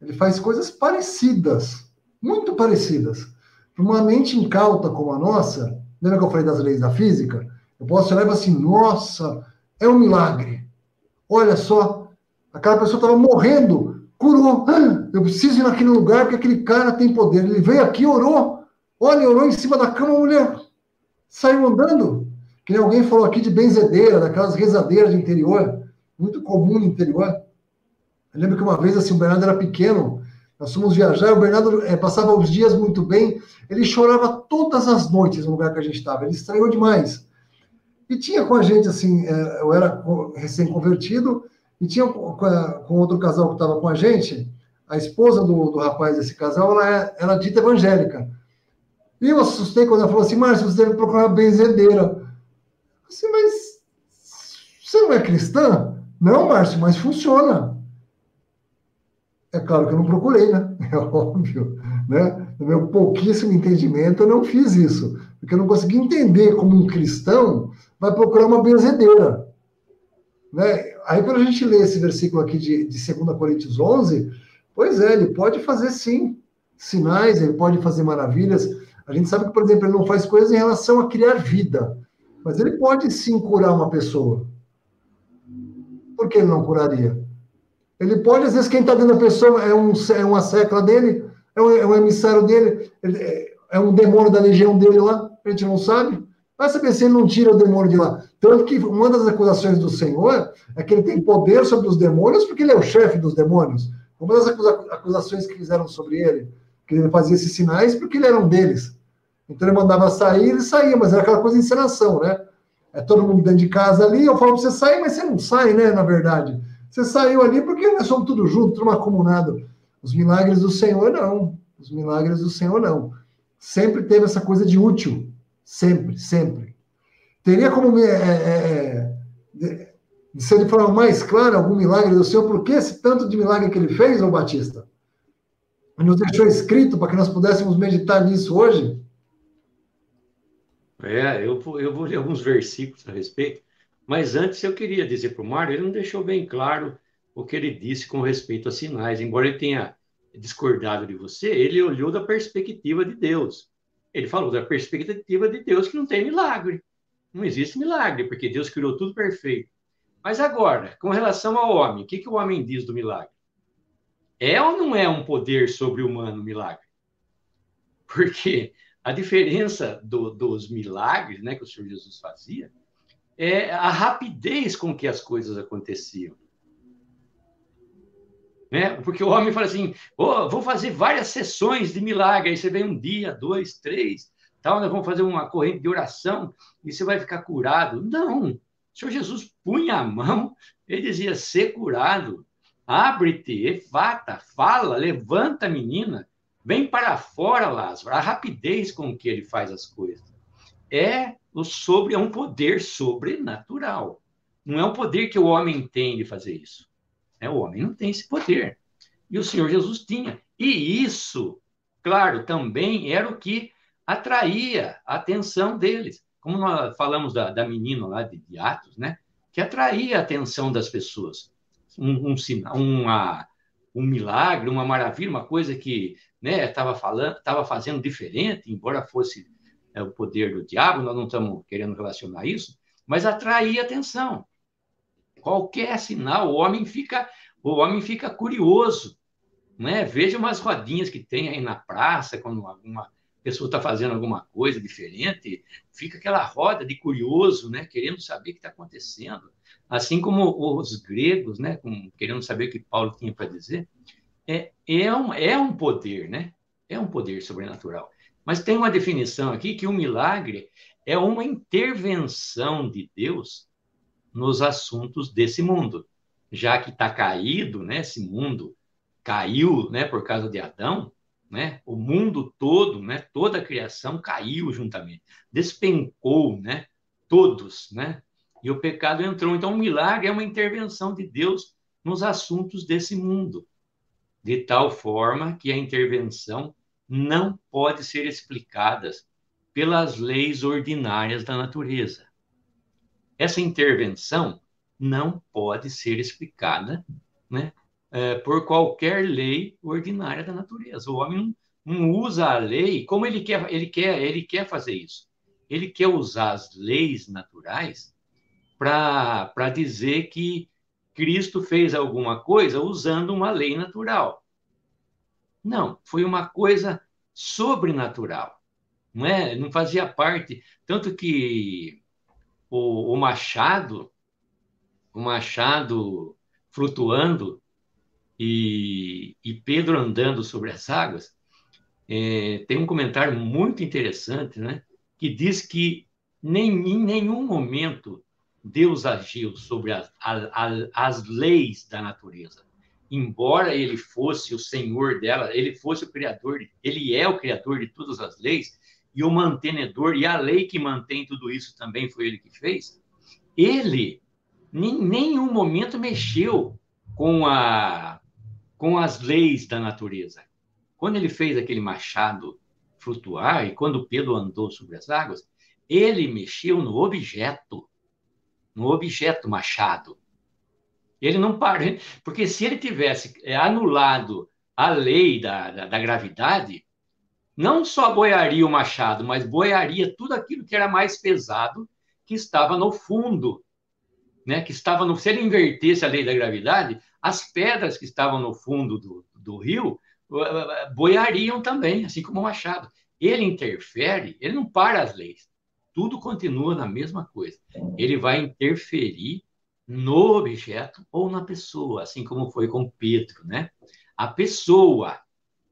Ele faz coisas parecidas, muito parecidas. Para uma mente incauta como a nossa, lembra que eu falei das leis da física? Eu posso olhar e falar assim, nossa, é um milagre. Olha só, Aquela pessoa estava morrendo, curou. Ah, eu preciso ir naquele lugar porque aquele cara tem poder. Ele veio aqui, orou. Olha, orou em cima da cama, a mulher saiu andando. Que nem alguém falou aqui de benzedeira, daquelas rezadeiras de interior, muito comum no interior. Eu lembro que uma vez assim, o Bernardo era pequeno, nós fomos viajar, o Bernardo é, passava os dias muito bem, ele chorava todas as noites no lugar que a gente estava, ele estranhou demais. E tinha com a gente, assim, é, eu era recém-convertido, e tinha com outro casal que estava com a gente, a esposa do, do rapaz desse casal, ela é, era dita evangélica. E eu assustei quando ela falou assim, Márcio, você deve procurar uma benzedeira. Assim, mas você não é cristã? Não, Márcio, mas funciona. É claro que eu não procurei, né? É óbvio. Né? No meu pouquíssimo entendimento, eu não fiz isso. Porque eu não consegui entender como um cristão vai procurar uma benzedeira. Né? Aí, quando a gente lê esse versículo aqui de, de 2 Coríntios 11, pois é, ele pode fazer sim sinais, ele pode fazer maravilhas. A gente sabe que, por exemplo, ele não faz coisas em relação a criar vida, mas ele pode sim curar uma pessoa. Por que ele não curaria? Ele pode, às vezes, quem está dentro da pessoa é, um, é uma secla dele, é um, é um emissário dele, é, é um demônio da legião dele lá, a gente não sabe. Vai saber se ele não tira o demônio de lá. Tanto que uma das acusações do Senhor é que ele tem poder sobre os demônios porque ele é o chefe dos demônios. Uma das acusações que fizeram sobre ele, que ele fazia esses sinais porque ele era um deles. Então ele mandava sair, ele saía, mas era aquela coisa de encenação, né? É todo mundo dentro de casa ali, eu falo para você sair, mas você não sai, né, na verdade. Você saiu ali porque nós somos tudo junto, tudo acomunado. Os milagres do Senhor, não. Os milagres do Senhor, não. Sempre teve essa coisa de útil. Sempre, sempre. Teria como é, é, é, se ele falar mais claro algum milagre do Senhor, por que esse tanto de milagre que ele fez, ô Batista? E nos deixou escrito para que nós pudéssemos meditar nisso hoje? É, eu, eu vou ler alguns versículos a respeito, mas antes eu queria dizer para o Mário, ele não deixou bem claro o que ele disse com respeito a sinais, embora ele tenha discordado de você, ele olhou da perspectiva de Deus. Ele falou da perspectiva de Deus que não tem milagre. Não existe milagre, porque Deus criou tudo perfeito. Mas agora, com relação ao homem, o que, que o homem diz do milagre? É ou não é um poder sobre-humano milagre? Porque a diferença do, dos milagres né, que o Senhor Jesus fazia é a rapidez com que as coisas aconteciam. Né? Porque o homem fala assim: oh, vou fazer várias sessões de milagre. Aí você vem um dia, dois, três, tal, nós vamos fazer uma corrente de oração e você vai ficar curado. Não, o Senhor Jesus punha a mão, ele dizia, ser curado, abre-te, efata, fala, levanta a menina, vem para fora, Lázaro, a rapidez com que ele faz as coisas. É, o sobre, é um poder sobrenatural. Não é um poder que o homem tem de fazer isso. É, o homem não tem esse poder. E o Senhor Jesus tinha. E isso, claro, também era o que atraía a atenção deles. Como nós falamos da, da menina lá de, de Atos, né? Que atraía a atenção das pessoas. Um, um, uma, um milagre, uma maravilha, uma coisa que estava né, falando, fazendo diferente, embora fosse é, o poder do diabo, nós não estamos querendo relacionar isso, mas atraía atenção. Qualquer sinal, o homem fica, o homem fica curioso, né? Veja umas rodinhas que tem aí na praça, quando alguma pessoa está fazendo alguma coisa diferente, fica aquela roda de curioso, né? Querendo saber o que está acontecendo. Assim como os gregos, né? Com, querendo saber o que Paulo tinha para dizer. É, é, um, é um poder, né? É um poder sobrenatural. Mas tem uma definição aqui que o milagre é uma intervenção de Deus nos assuntos desse mundo. Já que está caído, né? Esse mundo caiu, né? Por causa de Adão, né? O mundo todo, né? Toda a criação caiu juntamente, despencou, né? Todos, né? E o pecado entrou. Então, o milagre é uma intervenção de Deus nos assuntos desse mundo, de tal forma que a intervenção não pode ser explicada pelas leis ordinárias da natureza. Essa intervenção não pode ser explicada né, é, por qualquer lei ordinária da natureza. O homem não, não usa a lei como ele quer, ele quer, ele quer fazer isso. Ele quer usar as leis naturais para dizer que Cristo fez alguma coisa usando uma lei natural. Não, foi uma coisa sobrenatural. Não é? Não fazia parte, tanto que o, o machado, o machado flutuando e, e Pedro andando sobre as águas, é, tem um comentário muito interessante, né? Que diz que nem, em nenhum momento Deus agiu sobre as, as leis da natureza. Embora ele fosse o senhor dela, ele fosse o criador, ele é o criador de todas as leis e o mantenedor, e a lei que mantém tudo isso também foi ele que fez. Ele em nenhum momento mexeu com a com as leis da natureza. Quando ele fez aquele machado flutuar e quando Pedro andou sobre as águas, ele mexeu no objeto, no objeto machado. Ele não parou, porque se ele tivesse é, anulado a lei da, da, da gravidade, não só boiaria o machado, mas boiaria tudo aquilo que era mais pesado que estava no fundo, né? Que estava no. Se ele invertesse a lei da gravidade, as pedras que estavam no fundo do, do rio boiariam também, assim como o machado. Ele interfere, ele não para as leis. Tudo continua na mesma coisa. Ele vai interferir no objeto ou na pessoa, assim como foi com Pedro, né? A pessoa.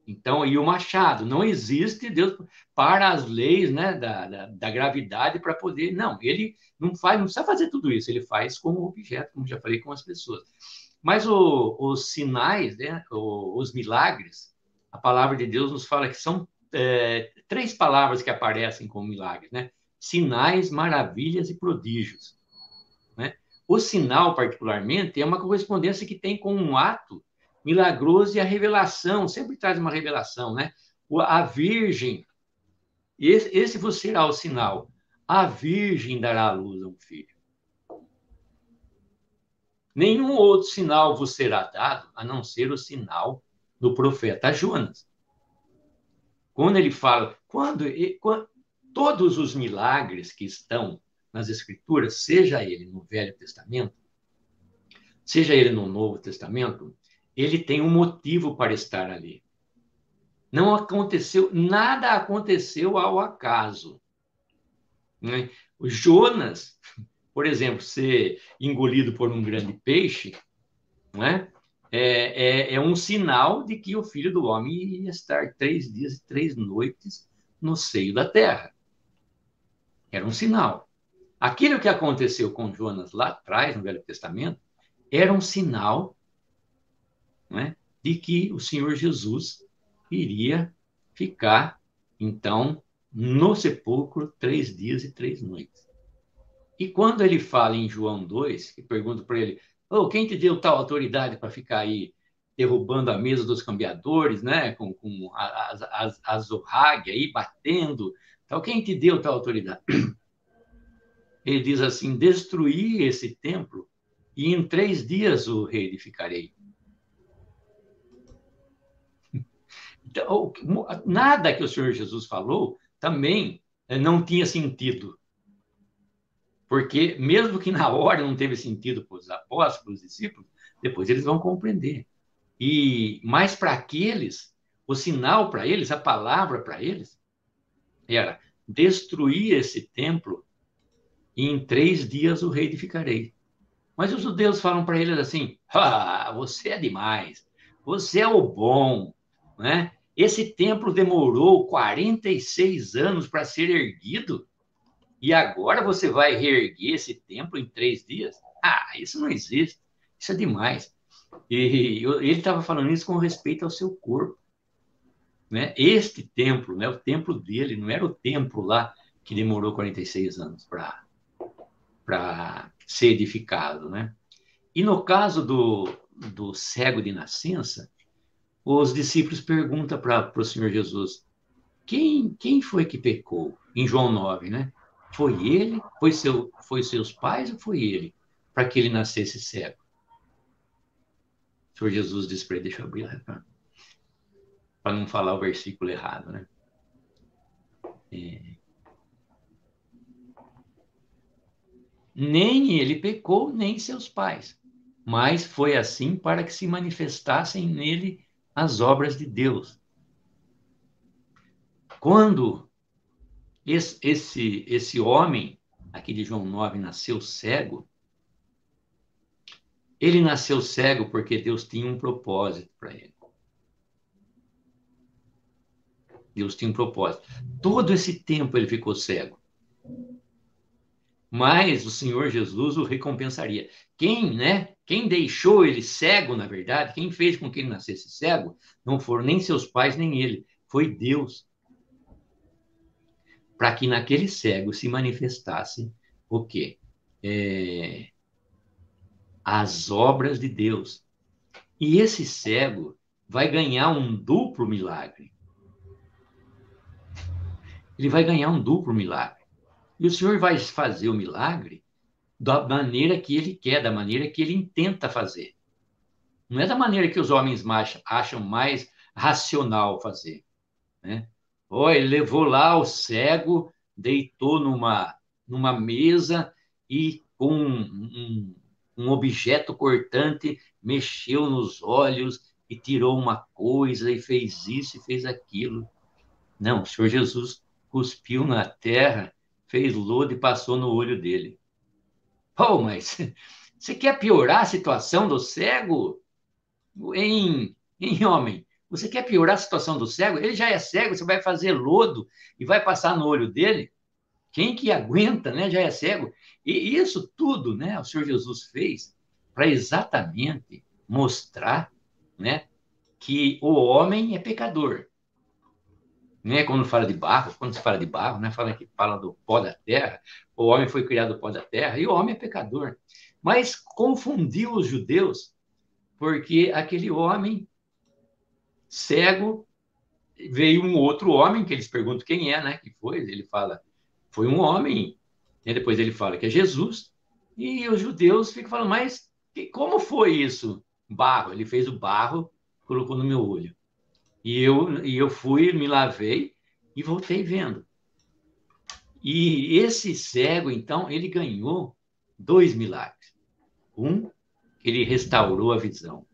Então, e o machado, não existe Deus para as leis né, da, da, da gravidade para poder. Não, ele não faz, não precisa fazer tudo isso, ele faz com o objeto, como já falei com as pessoas. Mas o, os sinais, né, os milagres, a palavra de Deus nos fala que são é, três palavras que aparecem como milagres, né? Sinais, maravilhas e prodígios. Né? O sinal, particularmente, é uma correspondência que tem com um ato milagroso e a revelação, sempre traz uma revelação, né? A Virgem, esse, vos será o sinal, a Virgem dará à luz a um filho. Nenhum outro sinal vos será dado, a não ser o sinal do profeta Jonas. Quando ele fala, quando, quando todos os milagres que estão nas Escrituras, seja ele no Velho Testamento, seja ele no Novo Testamento, ele tem um motivo para estar ali. Não aconteceu, nada aconteceu ao acaso. Né? O Jonas por exemplo, ser engolido por um grande peixe, não é? É, é, é, um sinal de que o filho do homem ia estar três dias e três noites no seio da terra. Era um sinal. Aquilo que aconteceu com Jonas lá atrás, no Velho Testamento, era um sinal né, de que o Senhor Jesus iria ficar, então, no sepulcro três dias e três noites. E quando ele fala em João 2, que pergunta para ele, oh, quem te deu tal autoridade para ficar aí derrubando a mesa dos cambiadores, né, com, com as, as, as aí batendo, então quem te deu tal autoridade? Ele diz assim, destruir esse templo e em três dias o reedificarei. Nada que o Senhor Jesus falou também eh, não tinha sentido. Porque, mesmo que na hora não teve sentido para os apóstolos, para os discípulos, depois eles vão compreender. E mais para aqueles, o sinal para eles, a palavra para eles, era destruir esse templo e em três dias o reedificarei. Mas os judeus falam para eles assim: ah, você é demais, você é o bom, né? Esse templo demorou 46 anos para ser erguido e agora você vai reerguer esse templo em três dias? Ah, isso não existe. Isso é demais. E ele estava falando isso com respeito ao seu corpo. Né? Este templo, né, o templo dele, não era o templo lá que demorou 46 anos para ser edificado. Né? E no caso do, do cego de nascença, os discípulos perguntam para o Senhor Jesus: quem, quem foi que pecou? Em João 9, né? Foi ele? Foi, seu, foi seus pais ou foi ele? Para que ele nascesse cego? O Senhor Jesus disse para ele: deixa eu abrir para não falar o versículo errado, né? É... Nem ele pecou, nem seus pais, mas foi assim para que se manifestassem nele as obras de Deus. Quando esse, esse, esse homem, aqui de João 9, nasceu cego, ele nasceu cego porque Deus tinha um propósito para ele. Deus tinha um propósito. Todo esse tempo ele ficou cego. Mas o Senhor Jesus o recompensaria. Quem, né? Quem deixou ele cego, na verdade, quem fez com que ele nascesse cego, não foram nem seus pais nem ele, foi Deus. Para que naquele cego se manifestasse o quê? É, as obras de Deus. E esse cego vai ganhar um duplo milagre. Ele vai ganhar um duplo milagre. E o Senhor vai fazer o milagre da maneira que ele quer, da maneira que ele intenta fazer. Não é da maneira que os homens acham mais racional fazer. Né? Oh, ele levou lá o cego, deitou numa, numa mesa e com um, um, um objeto cortante mexeu nos olhos e tirou uma coisa e fez isso e fez aquilo. Não, o Senhor Jesus cuspiu na terra, fez lodo e passou no olho dele. Oh, mas você quer piorar a situação do cego em, em homem? Você quer piorar a situação do cego? Ele já é cego, você vai fazer lodo e vai passar no olho dele? Quem que aguenta, né? Já é cego. E isso tudo, né? O Senhor Jesus fez para exatamente mostrar, né? Que o homem é pecador. Né? Quando fala de barro, quando se fala de barro, né? Fala que fala do pó da terra. O homem foi criado do pó da terra e o homem é pecador. Mas confundiu os judeus porque aquele homem cego veio um outro homem que eles perguntam quem é, né? Que foi? Ele fala foi um homem. E depois ele fala que é Jesus. E os judeus ficam falando, mas como foi isso? Barro. Ele fez o barro, colocou no meu olho. E eu, e eu fui, me lavei e voltei vendo. E esse cego, então, ele ganhou dois milagres. Um, ele restaurou a visão.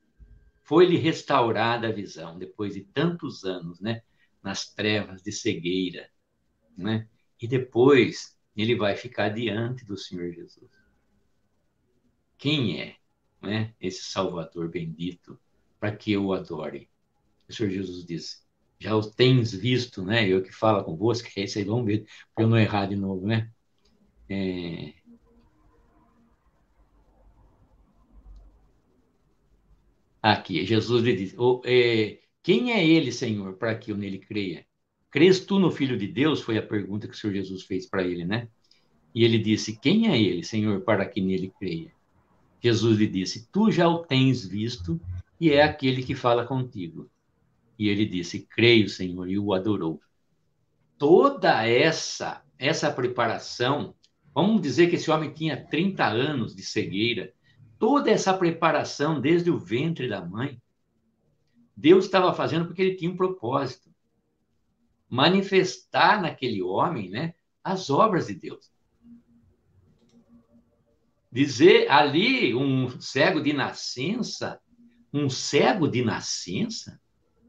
Foi-lhe restaurada a visão depois de tantos anos, né? Nas trevas de cegueira, né? E depois ele vai ficar diante do Senhor Jesus. Quem é, né? Esse Salvador bendito para que eu o adore? O Senhor Jesus diz: já o tens visto, né? Eu que falo que é isso aí, vamos ver, para eu não errar de novo, né? É... Aqui, Jesus lhe diz: oh, é, Quem é ele, Senhor, para que eu nele creia? Crês tu no Filho de Deus? Foi a pergunta que o Senhor Jesus fez para ele, né? E ele disse: Quem é ele, Senhor, para que nele creia? Jesus lhe disse: Tu já o tens visto e é aquele que fala contigo. E ele disse: Creio, Senhor, e o adorou. Toda essa essa preparação, vamos dizer que esse homem tinha 30 anos de cegueira, toda essa preparação desde o ventre da mãe, Deus estava fazendo porque ele tinha um propósito. Manifestar naquele homem, né, as obras de Deus. Dizer ali um cego de nascença, um cego de nascença,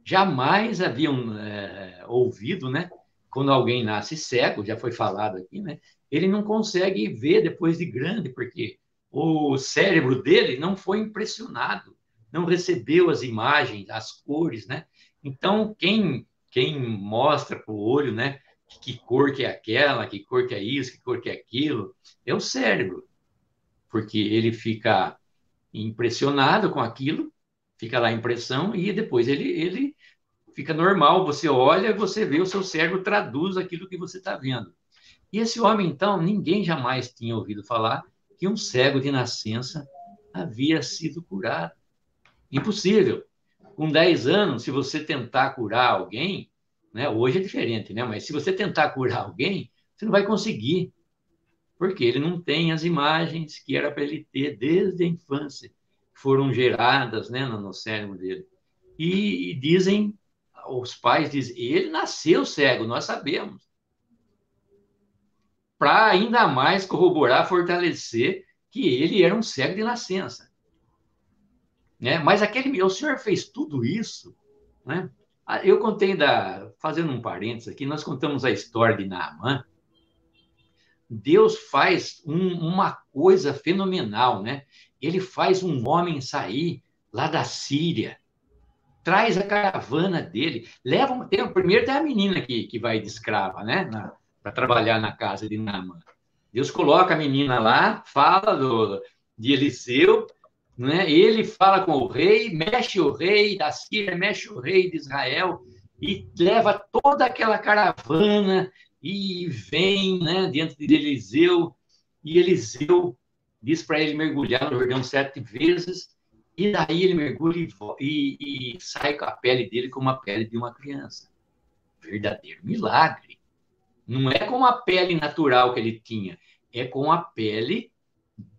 jamais haviam é, ouvido, né? Quando alguém nasce cego, já foi falado aqui, né? Ele não consegue ver depois de grande, porque o cérebro dele não foi impressionado, não recebeu as imagens, as cores, né? Então, quem, quem mostra para o olho, né? Que cor que é aquela, que cor que é isso, que cor que é aquilo, é o cérebro porque ele fica impressionado com aquilo, fica lá a impressão, e depois ele, ele fica normal. Você olha, você vê, o seu cérebro traduz aquilo que você está vendo. E esse homem, então, ninguém jamais tinha ouvido falar que um cego de nascença havia sido curado. Impossível. Com 10 anos, se você tentar curar alguém, né, hoje é diferente, né, mas se você tentar curar alguém, você não vai conseguir porque ele não tem as imagens que era para ele ter desde a infância, foram geradas né, no, cérebro dele. E, e dizem, os pais dizem, ele nasceu cego, nós sabemos. Para ainda mais corroborar, fortalecer que ele era um cego de nascença. Né? Mas aquele, o senhor fez tudo isso, né? Ah, eu contei da, fazendo um parênteses aqui, nós contamos a história de Naaman, Deus faz um, uma coisa fenomenal, né? Ele faz um homem sair lá da Síria, traz a caravana dele, leva tempo. Primeiro tem a menina que, que vai de escrava, né? Para trabalhar na casa de Naaman. Deus coloca a menina lá, fala do, de Eliseu, né? ele fala com o rei, mexe o rei da Síria, mexe o rei de Israel, e leva toda aquela caravana e vem né, diante de Eliseu, e Eliseu diz para ele mergulhar no Jordão sete vezes, e daí ele mergulha e, e, sai com a pele dele como a pele de uma criança. Verdadeiro milagre. Não é com a pele natural que ele tinha, é com a pele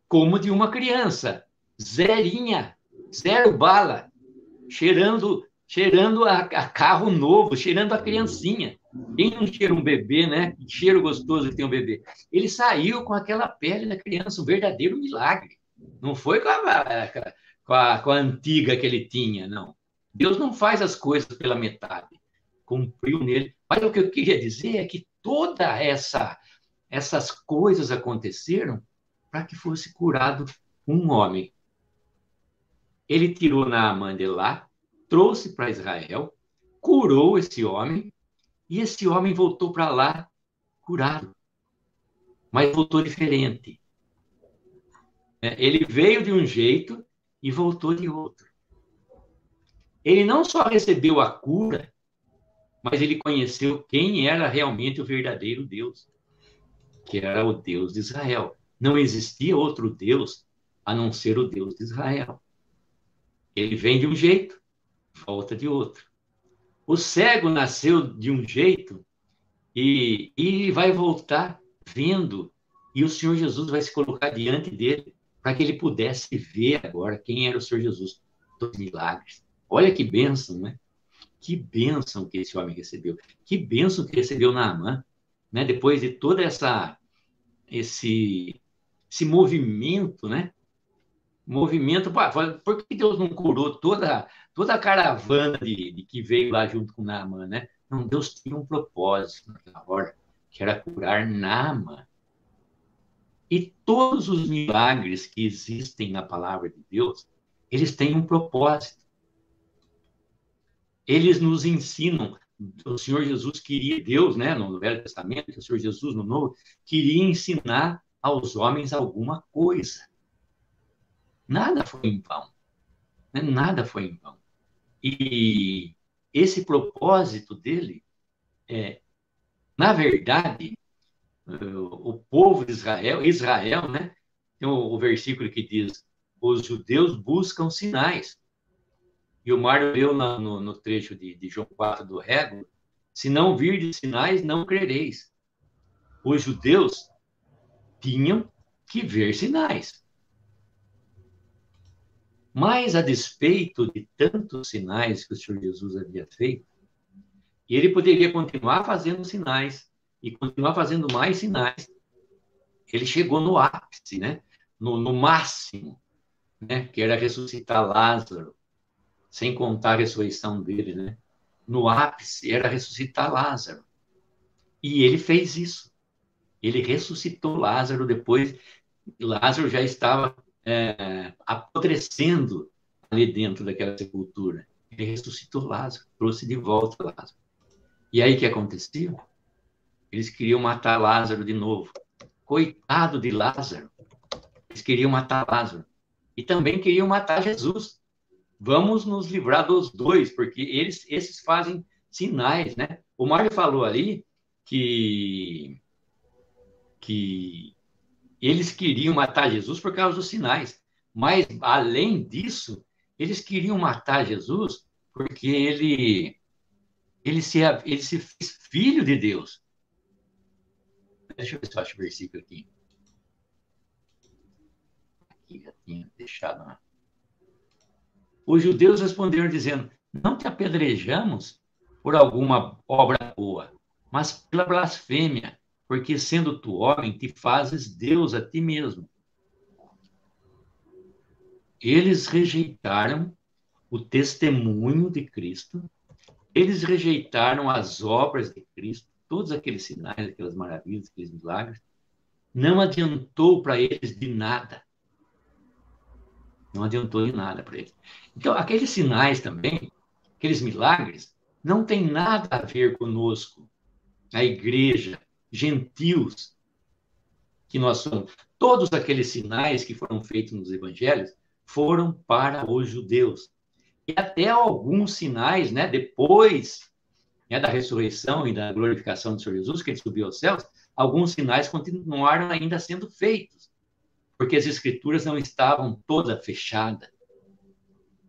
como de uma criança. Zerinha, zero bala, cheirando cheirando a, a, carro novo, cheirando a criancinha. Quem não cheira um bebê, né? Que cheiro gostoso que tem um bebê. Ele saiu com aquela pele da criança, um verdadeiro milagre. Não foi com a, com a, com a antiga que ele tinha, não. Deus não faz as coisas pela metade. Cumpriu nele. Mas o que eu queria dizer é que toda essa essas coisas aconteceram para que fosse curado um homem. Ele tirou Naaman de lá, trouxe para Israel, curou esse homem, e esse homem voltou para lá curado. Mas voltou diferente. É, ele veio de um jeito e voltou de outro. Ele não só recebeu a cura, mas ele conheceu quem era realmente o verdadeiro Deus, que era o Deus de Israel. Não existia outro Deus a não ser o Deus de Israel. Ele vem de um jeito, volta de outro. O cego nasceu de um jeito e, e vai voltar vendo, e o Senhor Jesus vai se colocar diante dele para que ele pudesse ver agora quem era o Senhor Jesus dos milagres. Olha que bênção, né? Que bênção que esse homem recebeu. Que bênção que recebeu Naamã, né? Depois de toda essa esse esse movimento, né? movimento. Por que Deus não curou toda, toda a caravana de, de que veio lá junto com Naaman, né? Não, Deus tinha um propósito naquela hora, que era curar Naaman. E todos os milagres que existem na palavra de Deus, eles têm um propósito. Eles nos ensinam. O Senhor Jesus queria, Deus, né, no Velho Testamento, o Senhor Jesus no Novo, queria ensinar aos homens alguma coisa. Nada foi em vão. Né? Nada foi em vão. E esse propósito dele é, na verdade, o povo de Israel, Israel, né? Tem o, versículo que diz: os judeus buscam sinais. E o Mário leu no, no, trecho de, de João 4 do Rego: se não vir de sinais, não crereis. Os judeus tinham que ver sinais. Mas, a despeito de tantos sinais que o Senhor Jesus havia feito, ele poderia continuar fazendo sinais e continuar fazendo mais sinais. Ele chegou no ápice, né? no, no máximo, né? que era ressuscitar Lázaro, sem contar a ressurreição dele. Né? No ápice era ressuscitar Lázaro. E ele fez isso. Ele ressuscitou Lázaro depois. Lázaro já estava é, apodrecendo ali dentro daquela sepultura. Ele ressuscitou Lázaro, trouxe de volta Lázaro. E aí o que aconteceu? Eles queriam matar Lázaro de novo. Coitado de Lázaro. Eles queriam matar Lázaro. E também queriam matar Jesus. Vamos nos livrar dos dois, porque eles esses fazem sinais, né? O Mário falou ali que que eles queriam matar Jesus por causa dos sinais. Mas, além disso, eles queriam matar Jesus porque ele, ele, se, ele se fez filho de Deus. Deixa eu ver se eu acho o versículo aqui. Aqui já tinha deixado. Né? Os judeus responderam dizendo: Não te apedrejamos por alguma obra boa, mas pela blasfêmia porque sendo tu homem, te fazes Deus a ti mesmo. Eles rejeitaram o testemunho de Cristo, eles rejeitaram as obras de Cristo, todos aqueles sinais, aquelas maravilhas, aqueles milagres, não adiantou para eles de nada. Não adiantou de nada para eles. Então, aqueles sinais também, aqueles milagres, não tem nada a ver conosco, a igreja, gentios que nós somos. Todos aqueles sinais que foram feitos nos evangelhos foram para os judeus. E até alguns sinais, né, depois né, da ressurreição e da glorificação do Senhor Jesus, que ele subiu aos céus, alguns sinais continuaram ainda sendo feitos, porque as escrituras não estavam todas fechadas.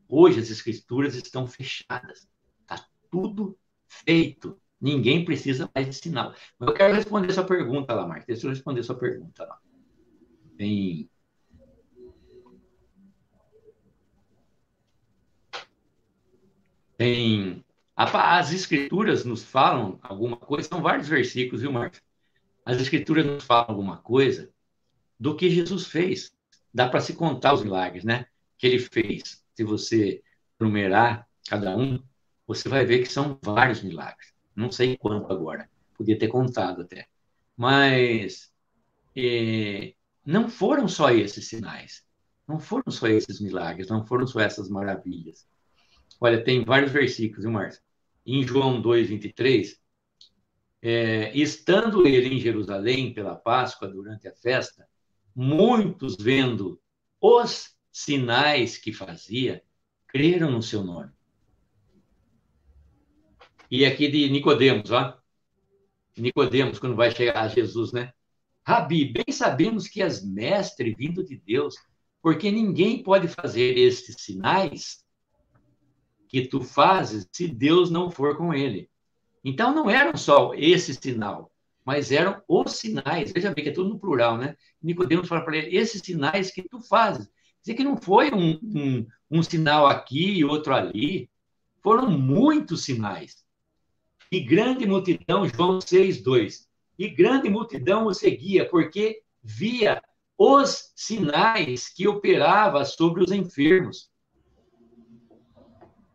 Hoje as escrituras estão fechadas. Está tudo feito. Ninguém precisa mais de sinal. Eu quero responder sua pergunta lá, Marcos. Deixa eu responder sua pergunta lá. Tem. Tem. As escrituras nos falam alguma coisa, são vários versículos, viu, Marcos? As escrituras nos falam alguma coisa do que Jesus fez. Dá para se contar os milagres, né? Que ele fez. Se você numerar cada um, você vai ver que são vários milagres não sei quanto agora, podia ter contado até. Mas é, não foram só esses sinais, não foram só esses milagres, não foram só essas maravilhas. Olha, tem vários versículos, viu, Márcio? Em João 2, 23, é, estando ele em Jerusalém pela Páscoa, durante a festa, muitos vendo os sinais que fazia, creram no seu nome. E aqui de Nicodemos, ó. Nicodemos, quando vai chegar a Jesus, né? Rabi, bem sabemos que és mestre vindo de Deus, porque ninguém pode fazer estes sinais que tu fazes se Deus não for com ele. Então não eram só esse sinal, mas eram os sinais. Veja bem que é tudo no plural, né? Nicodemos fala para ele: esses sinais que tu fazes. Dizer que não foi um, um, um sinal aqui e outro ali, foram muitos sinais. E grande multidão, João 6, 2. E grande multidão o seguia, porque via os sinais que operava sobre os enfermos.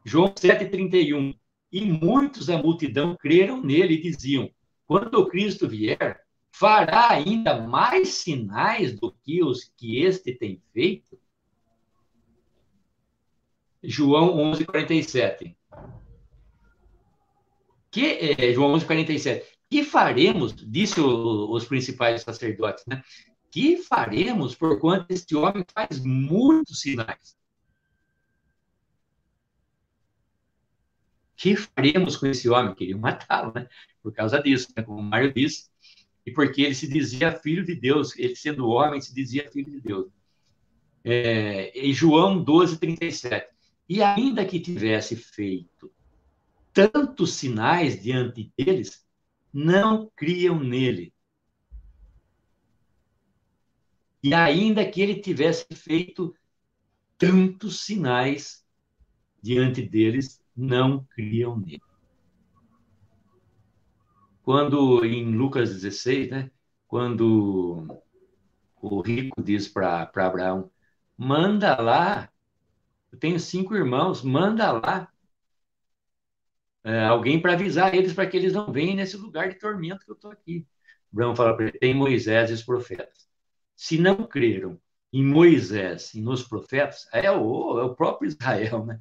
João 7,31. E muitos da multidão creram nele e diziam: quando Cristo vier, fará ainda mais sinais do que os que este tem feito? João 11:47 que, é, João 11, 47, que faremos, disse o, os principais sacerdotes, né? que faremos por quanto este homem faz muitos sinais? Que faremos com esse homem? Queriam matá-lo, né? Por causa disso, né? como Mário disse, e porque ele se dizia filho de Deus, ele sendo homem, se dizia filho de Deus. É, em João 12, 37. E ainda que tivesse feito tantos sinais diante deles, não criam nele. E ainda que ele tivesse feito tantos sinais diante deles, não criam nele. Quando em Lucas 16, né, quando o rico diz para Abraão: manda lá, eu tenho cinco irmãos, manda lá é, alguém para avisar eles para que eles não venham nesse lugar de tormento que eu estou aqui. Abraão fala para ele: tem Moisés e os profetas. Se não creram em Moisés e nos profetas, é o, é o próprio Israel, né?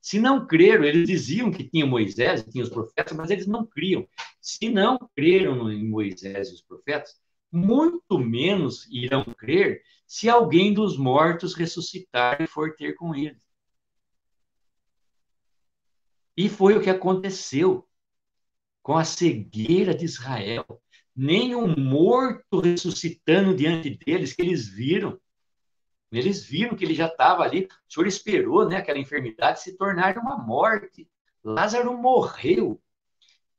Se não creram, eles diziam que tinha Moisés tinha os profetas, mas eles não criam. Se não creram em Moisés e os profetas, muito menos irão crer se alguém dos mortos ressuscitar e for ter com eles. E foi o que aconteceu com a cegueira de Israel. Nem um morto ressuscitando diante deles que eles viram. Eles viram que ele já estava ali. O Senhor esperou né, aquela enfermidade se tornar uma morte. Lázaro morreu.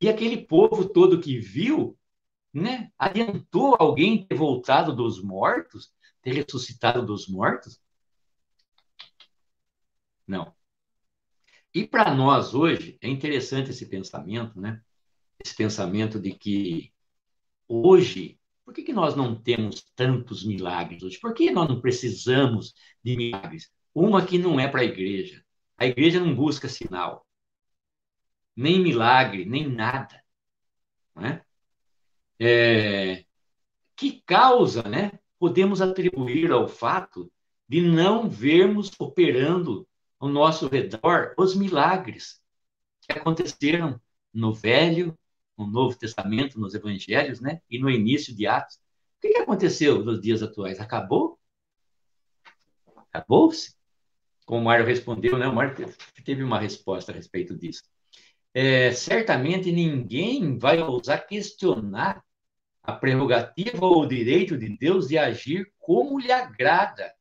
E aquele povo todo que viu, né, adiantou alguém ter voltado dos mortos, ter ressuscitado dos mortos? Não. E para nós hoje, é interessante esse pensamento, né? Esse pensamento de que hoje por que, que nós não temos tantos milagres hoje? Por que nós não precisamos de milagres? Uma que não é para a igreja. A igreja não busca sinal, nem milagre, nem nada. Né? É, que causa né, podemos atribuir ao fato de não vermos operando ao nosso redor os milagres que aconteceram no Velho no Novo Testamento, nos Evangelhos, né? E no início de Atos. O que, aconteceu nos dias atuais? Acabou? Acabou-se? Como o Mário respondeu, né? O Mário teve uma resposta a respeito disso. É, certamente ninguém vai ousar questionar a prerrogativa ou o direito de Deus de agir como lhe agrada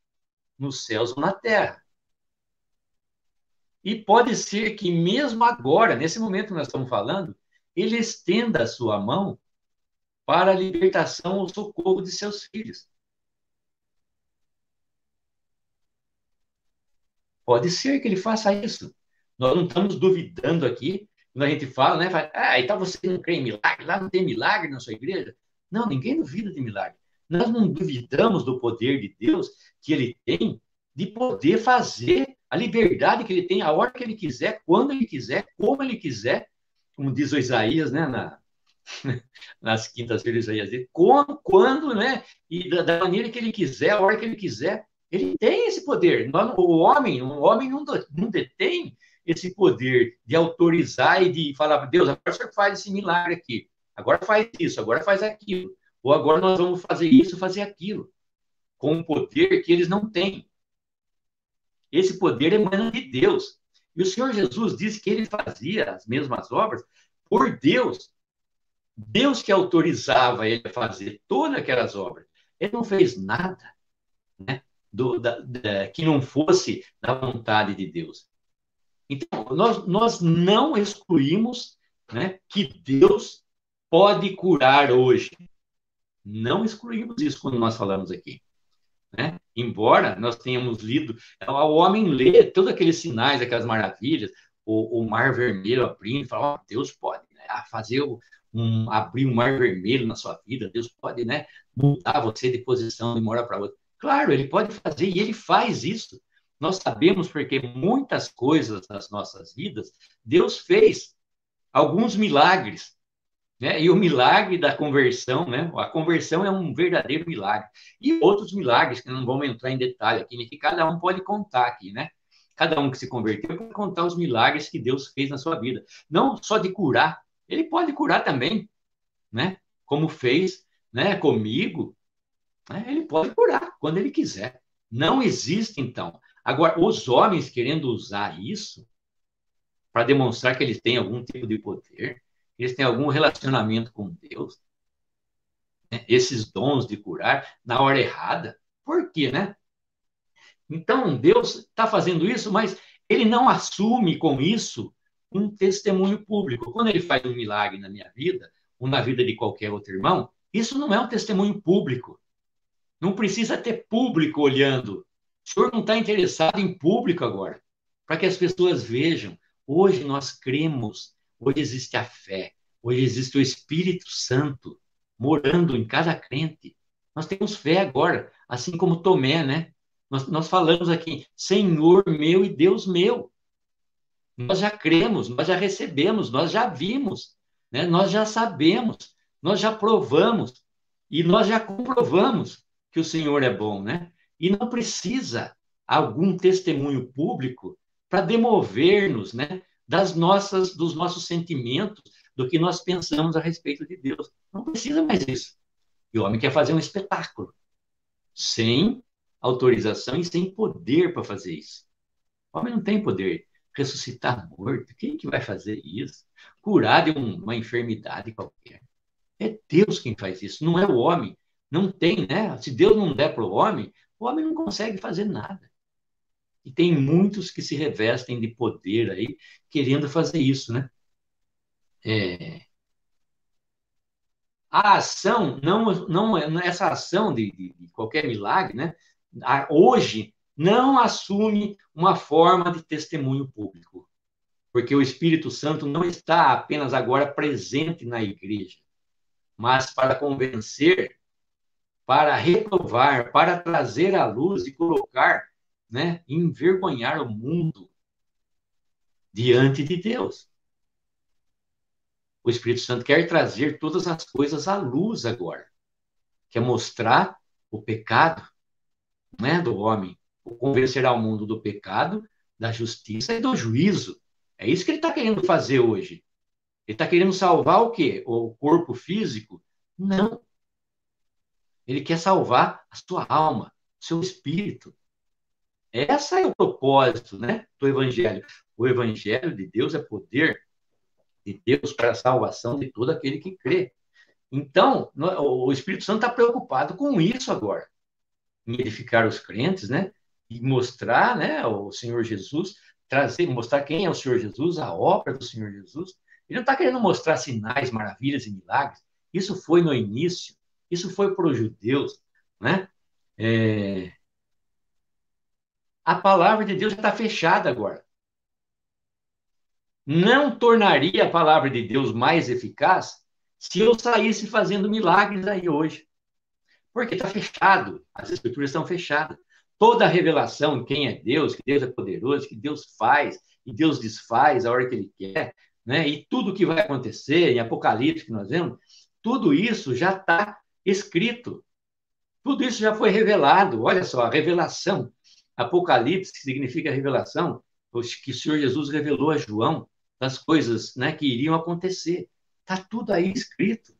nos céus ou na terra. E pode ser que mesmo agora, nesse momento que nós estamos falando, ele estenda a sua mão para a libertação ou socorro de seus filhos. Pode ser que ele faça isso. Nós não estamos duvidando aqui, quando a gente fala, né? Fala, ah, então você não crê em milagre, lá não tem milagre na sua igreja. Não, ninguém duvida de milagre. Nós não duvidamos do poder de Deus que ele tem de poder fazer a liberdade que ele tem, a hora que ele quiser, quando ele quiser, como ele quiser, como diz o Isaías, né, na, nas quintas-feiras, Isaías quando, quando, né, e da, da, maneira que ele quiser, a hora que ele quiser, ele tem esse poder. O homem, o homem não, não detém esse poder de autorizar e de falar, Deus, agora senhor faz esse milagre aqui, agora faz isso, agora faz aquilo, ou agora nós vamos fazer isso, fazer aquilo, com um poder que eles não têm. Esse poder emana de Deus. E o Senhor Jesus disse que ele fazia as mesmas obras por Deus. Deus que autorizava ele a fazer todas aquelas obras. Ele não fez nada né, do, da, da, que não fosse da vontade de Deus. Então, nós, nós não excluímos né, que Deus pode curar hoje. Não excluímos isso quando nós falamos aqui. Né? Embora nós tenhamos lido, o homem lê todos aqueles sinais, aquelas maravilhas, o, o mar vermelho abrindo, fala, oh, Deus pode né, fazer um, abrir um mar vermelho na sua vida, Deus pode né, mudar você de posição de uma hora para outra. Claro, ele pode fazer e ele faz isso. Nós sabemos porque muitas coisas nas nossas vidas Deus fez alguns milagres né? E o milagre da conversão, né? A conversão é um verdadeiro milagre. E outros milagres que não vamos entrar em detalhe aqui, né? que cada um pode contar aqui, né? Cada um que se converteu pode contar os milagres que Deus fez na sua vida. Não só de curar, ele pode curar também, né? Como fez, né? Comigo, Né? Ele pode curar quando ele quiser. Não existe, então. Agora, os homens querendo usar isso para demonstrar que eles têm algum tipo de poder, eles têm algum relacionamento com Deus, né? esses dons de curar na hora errada. Por quê, né? Então, Deus está fazendo isso, mas ele não assume com isso um testemunho público. Quando ele faz um milagre na minha vida, ou na vida de qualquer outro irmão, isso não é um testemunho público. Não precisa ter público olhando. O senhor não está interessado em público agora, para que as pessoas vejam. Hoje nós cremos, hoje existe a fé, hoje existe o Espírito Santo morando em cada crente. Nós temos fé agora, assim como Tomé, né? Nós, nós falamos aqui, Senhor meu e Deus meu. Nós já cremos, nós já recebemos, nós já vimos, né? nós já sabemos, nós já provamos e nós já comprovamos que o Senhor é bom, né? E não precisa algum testemunho público para demover-nos, né, das nossas dos nossos sentimentos, do que nós pensamos a respeito de Deus. Não precisa mais isso. E o homem quer fazer um espetáculo sem autorização e sem poder para fazer isso. O homem não tem poder ressuscitar morto. Quem que vai fazer isso? Curar de uma enfermidade qualquer. É Deus quem faz isso, não é o homem. Não tem, né? Se Deus não der para o homem, o homem não consegue fazer nada. E tem muitos que se revestem de poder aí, querendo fazer isso, né? É... A ação, não, não, essa ação de, de, de qualquer milagre, né? Hoje, não assume uma forma de testemunho público, porque o Espírito Santo não está apenas agora presente na igreja, mas para convencer para reprovar, para trazer à luz e colocar, né, envergonhar o mundo diante de Deus. O Espírito Santo quer trazer todas as coisas à luz agora. Quer mostrar o pecado né, do homem, convencer ao mundo do pecado, da justiça e do juízo. É isso que ele está querendo fazer hoje. Ele está querendo salvar o quê? O corpo físico? Não. Ele quer salvar a sua alma, o seu espírito. Esse é o propósito né, do Evangelho. O Evangelho de Deus é poder de Deus para a salvação de todo aquele que crê. Então, o Espírito Santo está preocupado com isso agora, em edificar os crentes, né? E mostrar, né, o Senhor Jesus, trazer, mostrar quem é o Senhor Jesus, a obra do Senhor Jesus. Ele não está querendo mostrar sinais, maravilhas e milagres. Isso foi no início. Isso foi para os judeus, né? É... A palavra de Deus está fechada agora. Não tornaria a palavra de Deus mais eficaz se eu saísse fazendo milagres aí hoje. Porque está fechado, as escrituras estão fechadas. Toda a revelação de quem é Deus, que Deus é poderoso, que Deus faz, e Deus desfaz a hora que Ele quer, né? e tudo que vai acontecer em Apocalipse que nós vemos, tudo isso já está escrito. Tudo isso já foi revelado. Olha só, a revelação. Apocalipse, que significa revelação, que o Senhor Jesus revelou a João das coisas né, que iriam acontecer. Está tudo aí escrito.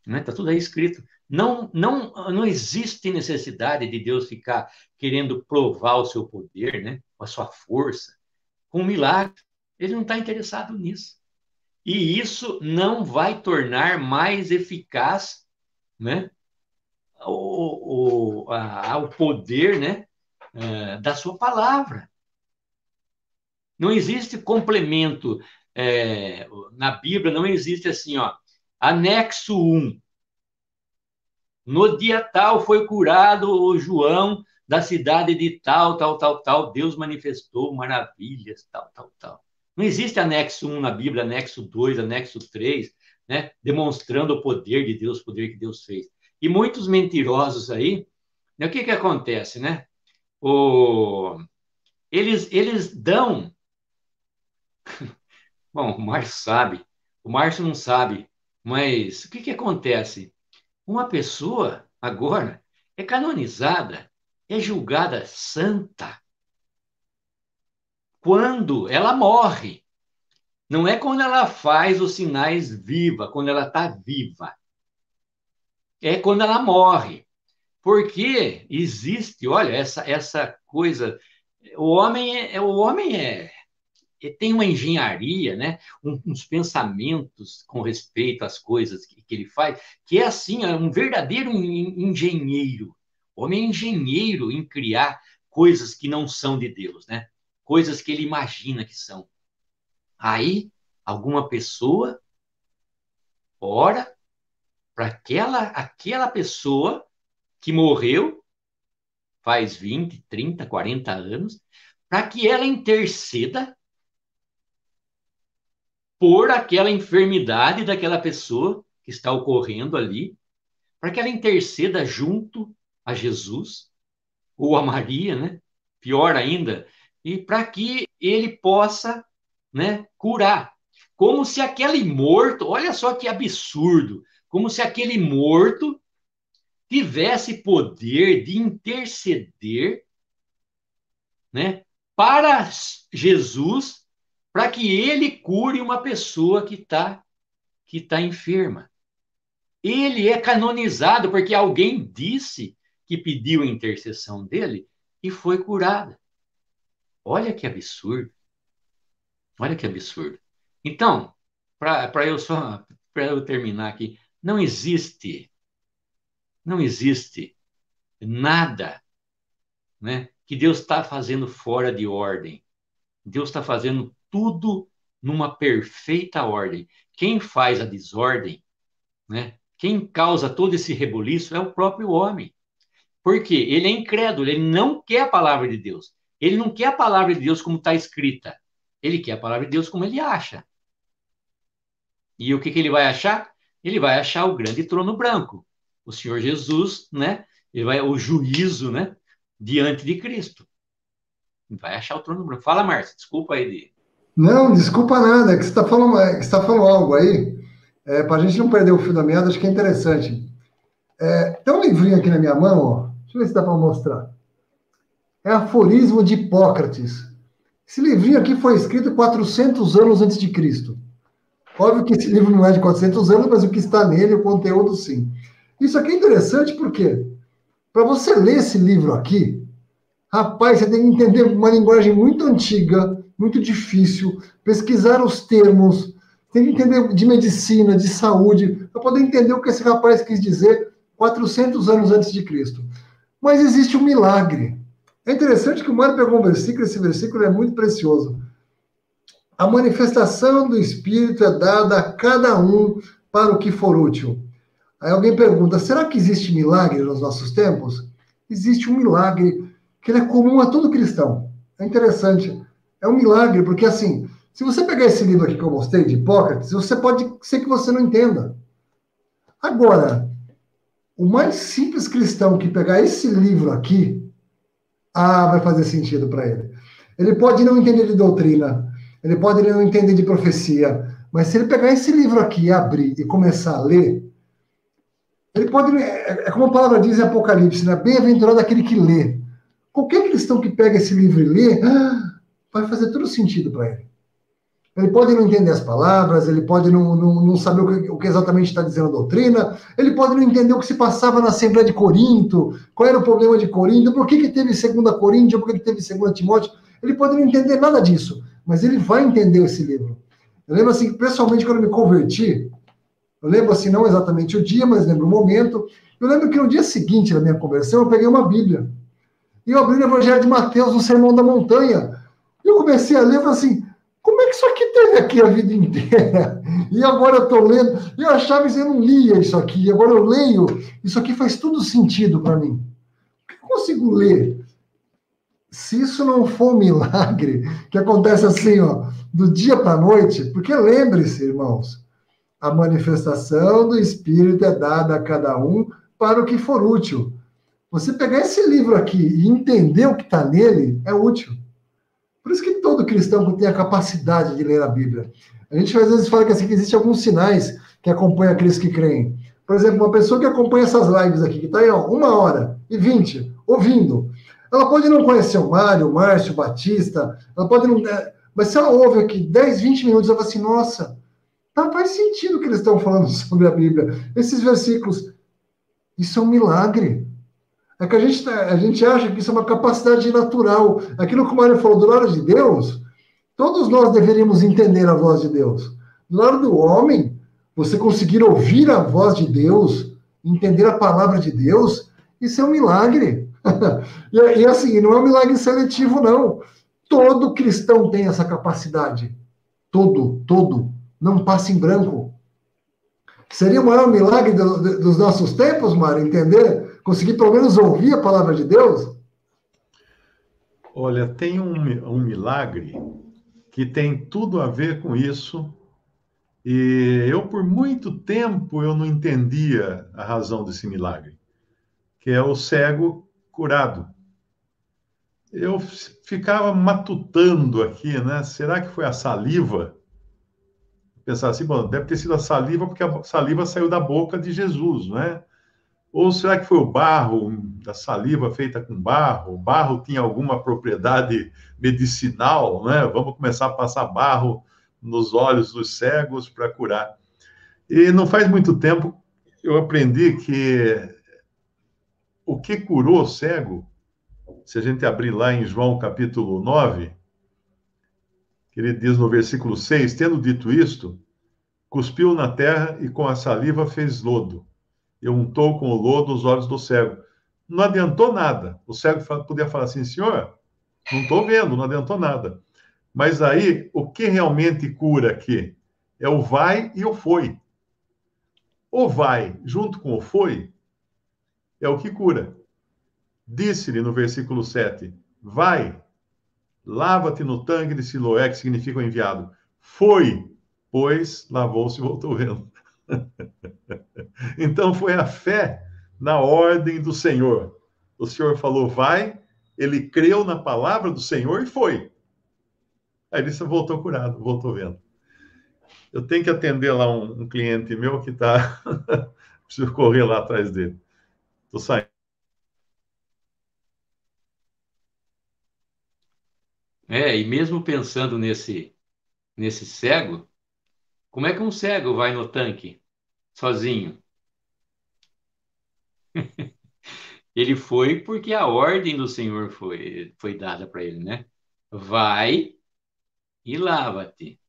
Está né? Tá tudo aí escrito. Não, não, não existe necessidade de Deus ficar querendo provar o seu poder, né? a sua força, com um milagre. Ele não está interessado nisso. E isso não vai tornar mais eficaz né, o, o, a, o poder né, é, da sua palavra. Não existe complemento é, na Bíblia, não existe assim, ó, anexo 1. No dia tal foi curado o João da cidade de tal, tal, tal, tal. Deus manifestou maravilhas, tal, tal, tal. Não existe anexo 1 na Bíblia, anexo 2, anexo 3, né? demonstrando o poder de Deus, o poder que Deus fez. E muitos mentirosos aí, né? o que, que acontece, né? O... Eles, eles dão. Bom, o Márcio sabe, o Márcio não sabe, mas o que, que acontece? Uma pessoa, agora, é canonizada, é julgada santa, quando ela morre. Não é quando ela faz os sinais viva, quando ela está viva. É quando ela morre. Porque existe, olha, essa, essa coisa. O homem é, o homem é, tem uma engenharia, né? Um, uns pensamentos com respeito às coisas que, que ele faz, que é assim, é um verdadeiro engenheiro. O homem é engenheiro em criar coisas que não são de Deus, né? Coisas que ele imagina que são. Aí, alguma pessoa ora para aquela, aquela pessoa que morreu faz 20, 30, 40 anos, para que ela interceda por aquela enfermidade daquela pessoa que está ocorrendo ali, para que ela interceda junto a Jesus ou a Maria, né? Pior ainda, e para que ele possa, né, curar. Como se aquele morto, olha só que absurdo, como se aquele morto tivesse poder de interceder, né, para Jesus, para que ele cure uma pessoa que está que tá enferma. Ele é canonizado porque alguém disse que pediu a intercessão dele e foi curada. Olha que absurdo. Olha que absurdo. Então, para eu só para eu terminar aqui, não existe não existe nada, né, que Deus está fazendo fora de ordem. Deus está fazendo tudo numa perfeita ordem. Quem faz a desordem, né, quem causa todo esse reboliço é o próprio homem. Porque ele é incrédulo, ele não quer a palavra de Deus. Ele não quer a palavra de Deus como está escrita. Ele quer a palavra de Deus como ele acha. E o que, que ele vai achar? Ele vai achar o grande trono branco. O Senhor Jesus, né? Ele vai, o juízo, né? Diante de Cristo. Ele vai achar o trono branco. Fala, Márcio, desculpa aí. De... Não, desculpa nada, é que você está falando, é que você tá falando algo aí. É, Para a gente não perder o fio da meada, acho que é interessante. É, tem um livrinho aqui na minha mão, ó. Deixa eu ver se dá para mostrar. É Aforismo de Hipócrates. Esse livrinho aqui foi escrito 400 anos antes de Cristo. Óbvio que esse livro não é de 400 anos, mas o que está nele, o conteúdo, sim. Isso aqui é interessante porque, para você ler esse livro aqui, rapaz, você tem que entender uma linguagem muito antiga, muito difícil, pesquisar os termos, tem que entender de medicina, de saúde, para poder entender o que esse rapaz quis dizer 400 anos antes de Cristo. Mas existe um milagre. É interessante que o Mário pegou um versículo, esse versículo é muito precioso. A manifestação do Espírito é dada a cada um para o que for útil. Aí alguém pergunta: será que existe milagre nos nossos tempos? Existe um milagre que é comum a todo cristão. É interessante. É um milagre, porque assim, se você pegar esse livro aqui que eu mostrei, de Hipócrates, você pode ser que você não entenda. Agora, o mais simples cristão que pegar esse livro aqui, ah, vai fazer sentido para ele. Ele pode não entender de doutrina, ele pode não entender de profecia, mas se ele pegar esse livro aqui, abrir e começar a ler, ele pode. É, é como a palavra diz em Apocalipse, né? Bem-aventurado aquele que lê. Qualquer cristão que pega esse livro e lê, ah, vai fazer todo sentido para ele. Ele pode não entender as palavras, ele pode não, não, não saber o que, o que exatamente está dizendo a doutrina, ele pode não entender o que se passava na Assembleia de Corinto, qual era o problema de Corinto, por que, que teve segunda Coríntia, por que, que teve segunda Timóteo. Ele pode não entender nada disso, mas ele vai entender esse livro. Eu lembro assim, pessoalmente, quando eu me converti, eu lembro assim, não exatamente o dia, mas lembro o momento. Eu lembro que no dia seguinte da minha conversão, eu peguei uma Bíblia. E eu abri o Evangelho de Mateus, no Sermão da Montanha. E eu comecei a ler e falei assim, como é que isso aqui teve aqui a vida inteira? E agora eu estou lendo. Eu achava que eu não lia isso aqui. Agora eu leio. Isso aqui faz tudo sentido para mim. Que eu consigo ler? Se isso não for um milagre, que acontece assim, ó, do dia para a noite, porque lembre-se, irmãos, a manifestação do Espírito é dada a cada um para o que for útil. Você pegar esse livro aqui e entender o que está nele é útil. Por isso que todo cristão tem a capacidade de ler a Bíblia. A gente às vezes fala que, assim, que existem alguns sinais que acompanham aqueles que creem. Por exemplo, uma pessoa que acompanha essas lives aqui, que está aí ó, uma hora e vinte, ouvindo, ela pode não conhecer o Mário, o Márcio, o Batista, ela pode não. É, mas se ela ouve aqui 10, 20 minutos, ela fala assim: nossa, tá, faz sentido o que eles estão falando sobre a Bíblia. Esses versículos. Isso é um milagre. É que a gente, tá, a gente acha que isso é uma capacidade natural. Aquilo que o Mário falou, do lado de Deus, todos nós deveríamos entender a voz de Deus. Do lado do homem, você conseguir ouvir a voz de Deus, entender a palavra de Deus, isso é um milagre. e, e assim, não é um milagre seletivo, não. Todo cristão tem essa capacidade. Todo, todo. Não passa em branco. Seria o maior milagre do, dos nossos tempos, Mário, entender? Conseguir pelo menos ouvir a palavra de Deus? Olha, tem um, um milagre que tem tudo a ver com isso. E eu, por muito tempo, eu não entendia a razão desse milagre, que é o cego curado. Eu ficava matutando aqui, né? Será que foi a saliva? pensar assim, bom, deve ter sido a saliva, porque a saliva saiu da boca de Jesus, não é? Ou será que foi o barro, da saliva feita com barro? O barro tinha alguma propriedade medicinal, né? Vamos começar a passar barro nos olhos dos cegos para curar. E não faz muito tempo eu aprendi que o que curou o cego, se a gente abrir lá em João capítulo 9, que ele diz no versículo 6: Tendo dito isto, cuspiu na terra e com a saliva fez lodo, e untou com o lodo os olhos do cego. Não adiantou nada. O cego podia falar assim: Senhor, não estou vendo, não adiantou nada. Mas aí, o que realmente cura aqui? É o vai e o foi. O vai, junto com o foi, é o que cura. Disse-lhe no versículo 7: Vai, Lava-te no tanque de Siloé, que significa o enviado. Foi, pois lavou-se e voltou vendo. então foi a fé na ordem do Senhor. O Senhor falou, vai, ele creu na palavra do Senhor e foi. Aí ele voltou curado, voltou vendo. Eu tenho que atender lá um, um cliente meu que está. Preciso correr lá atrás dele. Estou saindo. É, e mesmo pensando nesse, nesse cego, como é que um cego vai no tanque sozinho? Ele foi porque a ordem do Senhor foi, foi dada para ele, né? Vai e lava-te.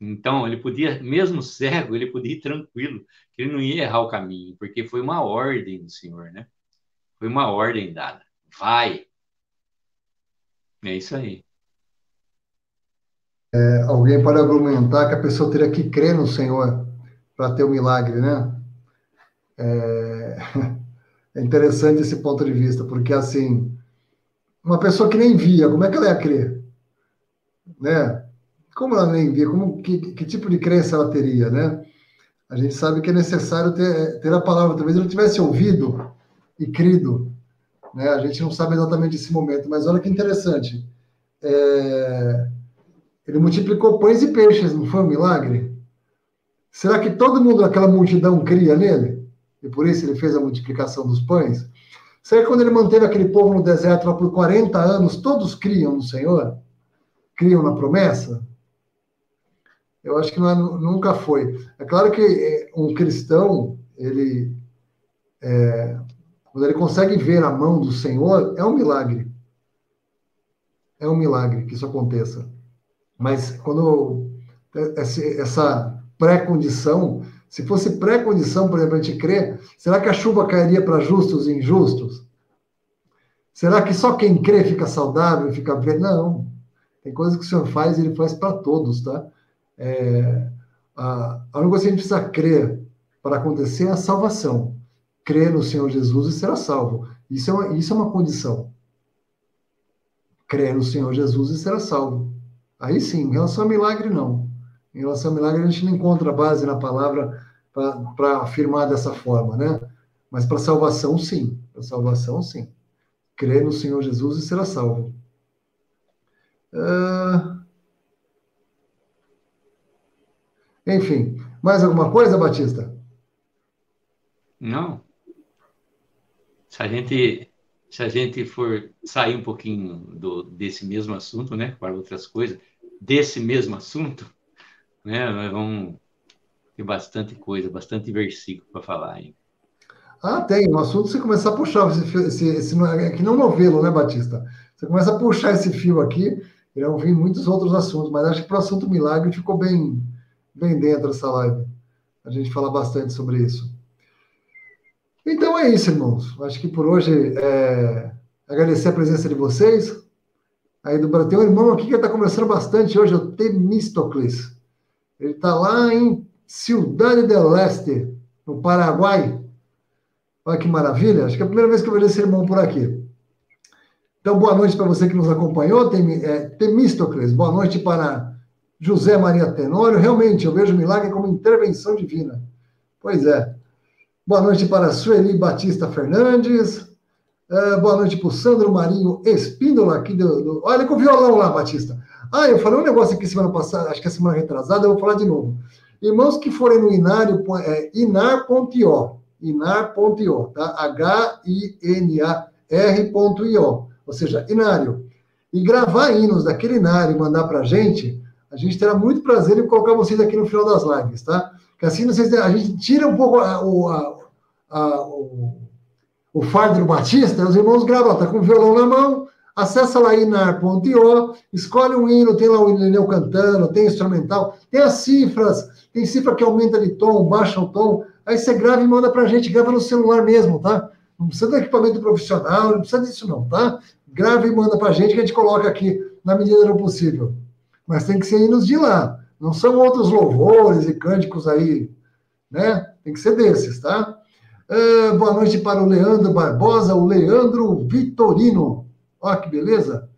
Então, ele podia, mesmo cego, ele podia ir tranquilo, que ele não ia errar o caminho, porque foi uma ordem do Senhor, né? Foi uma ordem dada. Vai, é isso aí. É, alguém pode argumentar que a pessoa teria que crer no Senhor para ter o um milagre, né? É... é interessante esse ponto de vista, porque assim, uma pessoa que nem via, como é que ela ia crer? Né? Como ela nem via? Como, que, que tipo de crença ela teria, né? A gente sabe que é necessário ter, ter a palavra. Talvez ele tivesse ouvido e crido, né? A gente não sabe exatamente esse momento, mas olha que interessante. É... Ele multiplicou pães e peixes, não foi um milagre? Será que todo mundo daquela multidão cria nele? E por isso ele fez a multiplicação dos pães? Será que quando ele manteve aquele povo no deserto lá por 40 anos, todos criam no Senhor? Criam na promessa? Eu acho que é, nunca foi. É claro que é, um cristão, ele é, quando ele consegue ver a mão do Senhor, é um milagre. É um milagre que isso aconteça. Mas quando essa pré-condição, se fosse pré-condição, por exemplo, a gente crer, será que a chuva cairia para justos e injustos? Será que só quem crê fica saudável, fica bem? Não. Tem coisas que o Senhor faz e ele faz para todos, tá? É, a, a única coisa que a gente precisa crer para acontecer é a salvação crer no Senhor Jesus e será salvo. Isso é uma, isso é uma condição. Crer no Senhor Jesus e será salvo. Aí sim, em relação a milagre, não. Em relação a milagre, a gente não encontra base na palavra para afirmar dessa forma, né? Mas para salvação, sim. Para salvação, sim. Crer no Senhor Jesus e será salvo. Uh... Enfim, mais alguma coisa, Batista? Não se a gente se a gente for sair um pouquinho do, desse mesmo assunto, né, para outras coisas, desse mesmo assunto, né, nós vamos ter bastante coisa, bastante versículo para falar. Hein? Ah, tem. O assunto você começar a puxar esse, esse, esse é que não novelo, né, Batista? Você começa a puxar esse fio aqui, irão vir muitos outros assuntos, mas acho que para o assunto milagre ficou bem, bem dentro essa live. A gente fala bastante sobre isso. Então é isso, irmãos. Acho que por hoje é agradecer a presença de vocês. Aí do Brasil, tem um irmão aqui que está conversando bastante hoje, o Temístocles. Ele está lá em Cidade del Leste, no Paraguai. Olha que maravilha. Acho que é a primeira vez que eu vejo esse irmão por aqui. Então, boa noite para você que nos acompanhou, Tem, é. Boa noite para José Maria Tenório. Realmente, eu vejo o milagre como intervenção divina. Pois é. Boa noite para Sueli Batista Fernandes. Uh, boa noite para o Sandro Marinho Espíndola, aqui do, do, Olha com o violão lá, Batista. Ah, eu falei um negócio aqui semana passada, acho que é semana retrasada, eu vou falar de novo. Irmãos que forem no inário, é inar.io, inar.io, tá? H-I-N-A-R.io, ou seja, inário. E gravar hinos daquele inário e mandar para a gente, a gente terá muito prazer em colocar vocês aqui no final das lives, tá? Que assim vocês, a gente tira um pouco a, a, a, o o fardo do Batista, os irmãos gravam, tá com o violão na mão, acessa lá inar.io, escolhe um hino, tem lá o Irineu cantando, tem instrumental, tem as cifras, tem cifra que aumenta de tom, baixa o tom, aí você grava e manda pra gente, grava no celular mesmo, tá? Não precisa de equipamento profissional, não precisa disso não, tá? Grava e manda pra gente que a gente coloca aqui na medida do possível. Mas tem que ser hinos de lá, não são outros louvores e cânticos aí, né? Tem que ser desses, tá? Uh, boa noite para o Leandro Barbosa, o Leandro Vitorino. Olha que beleza.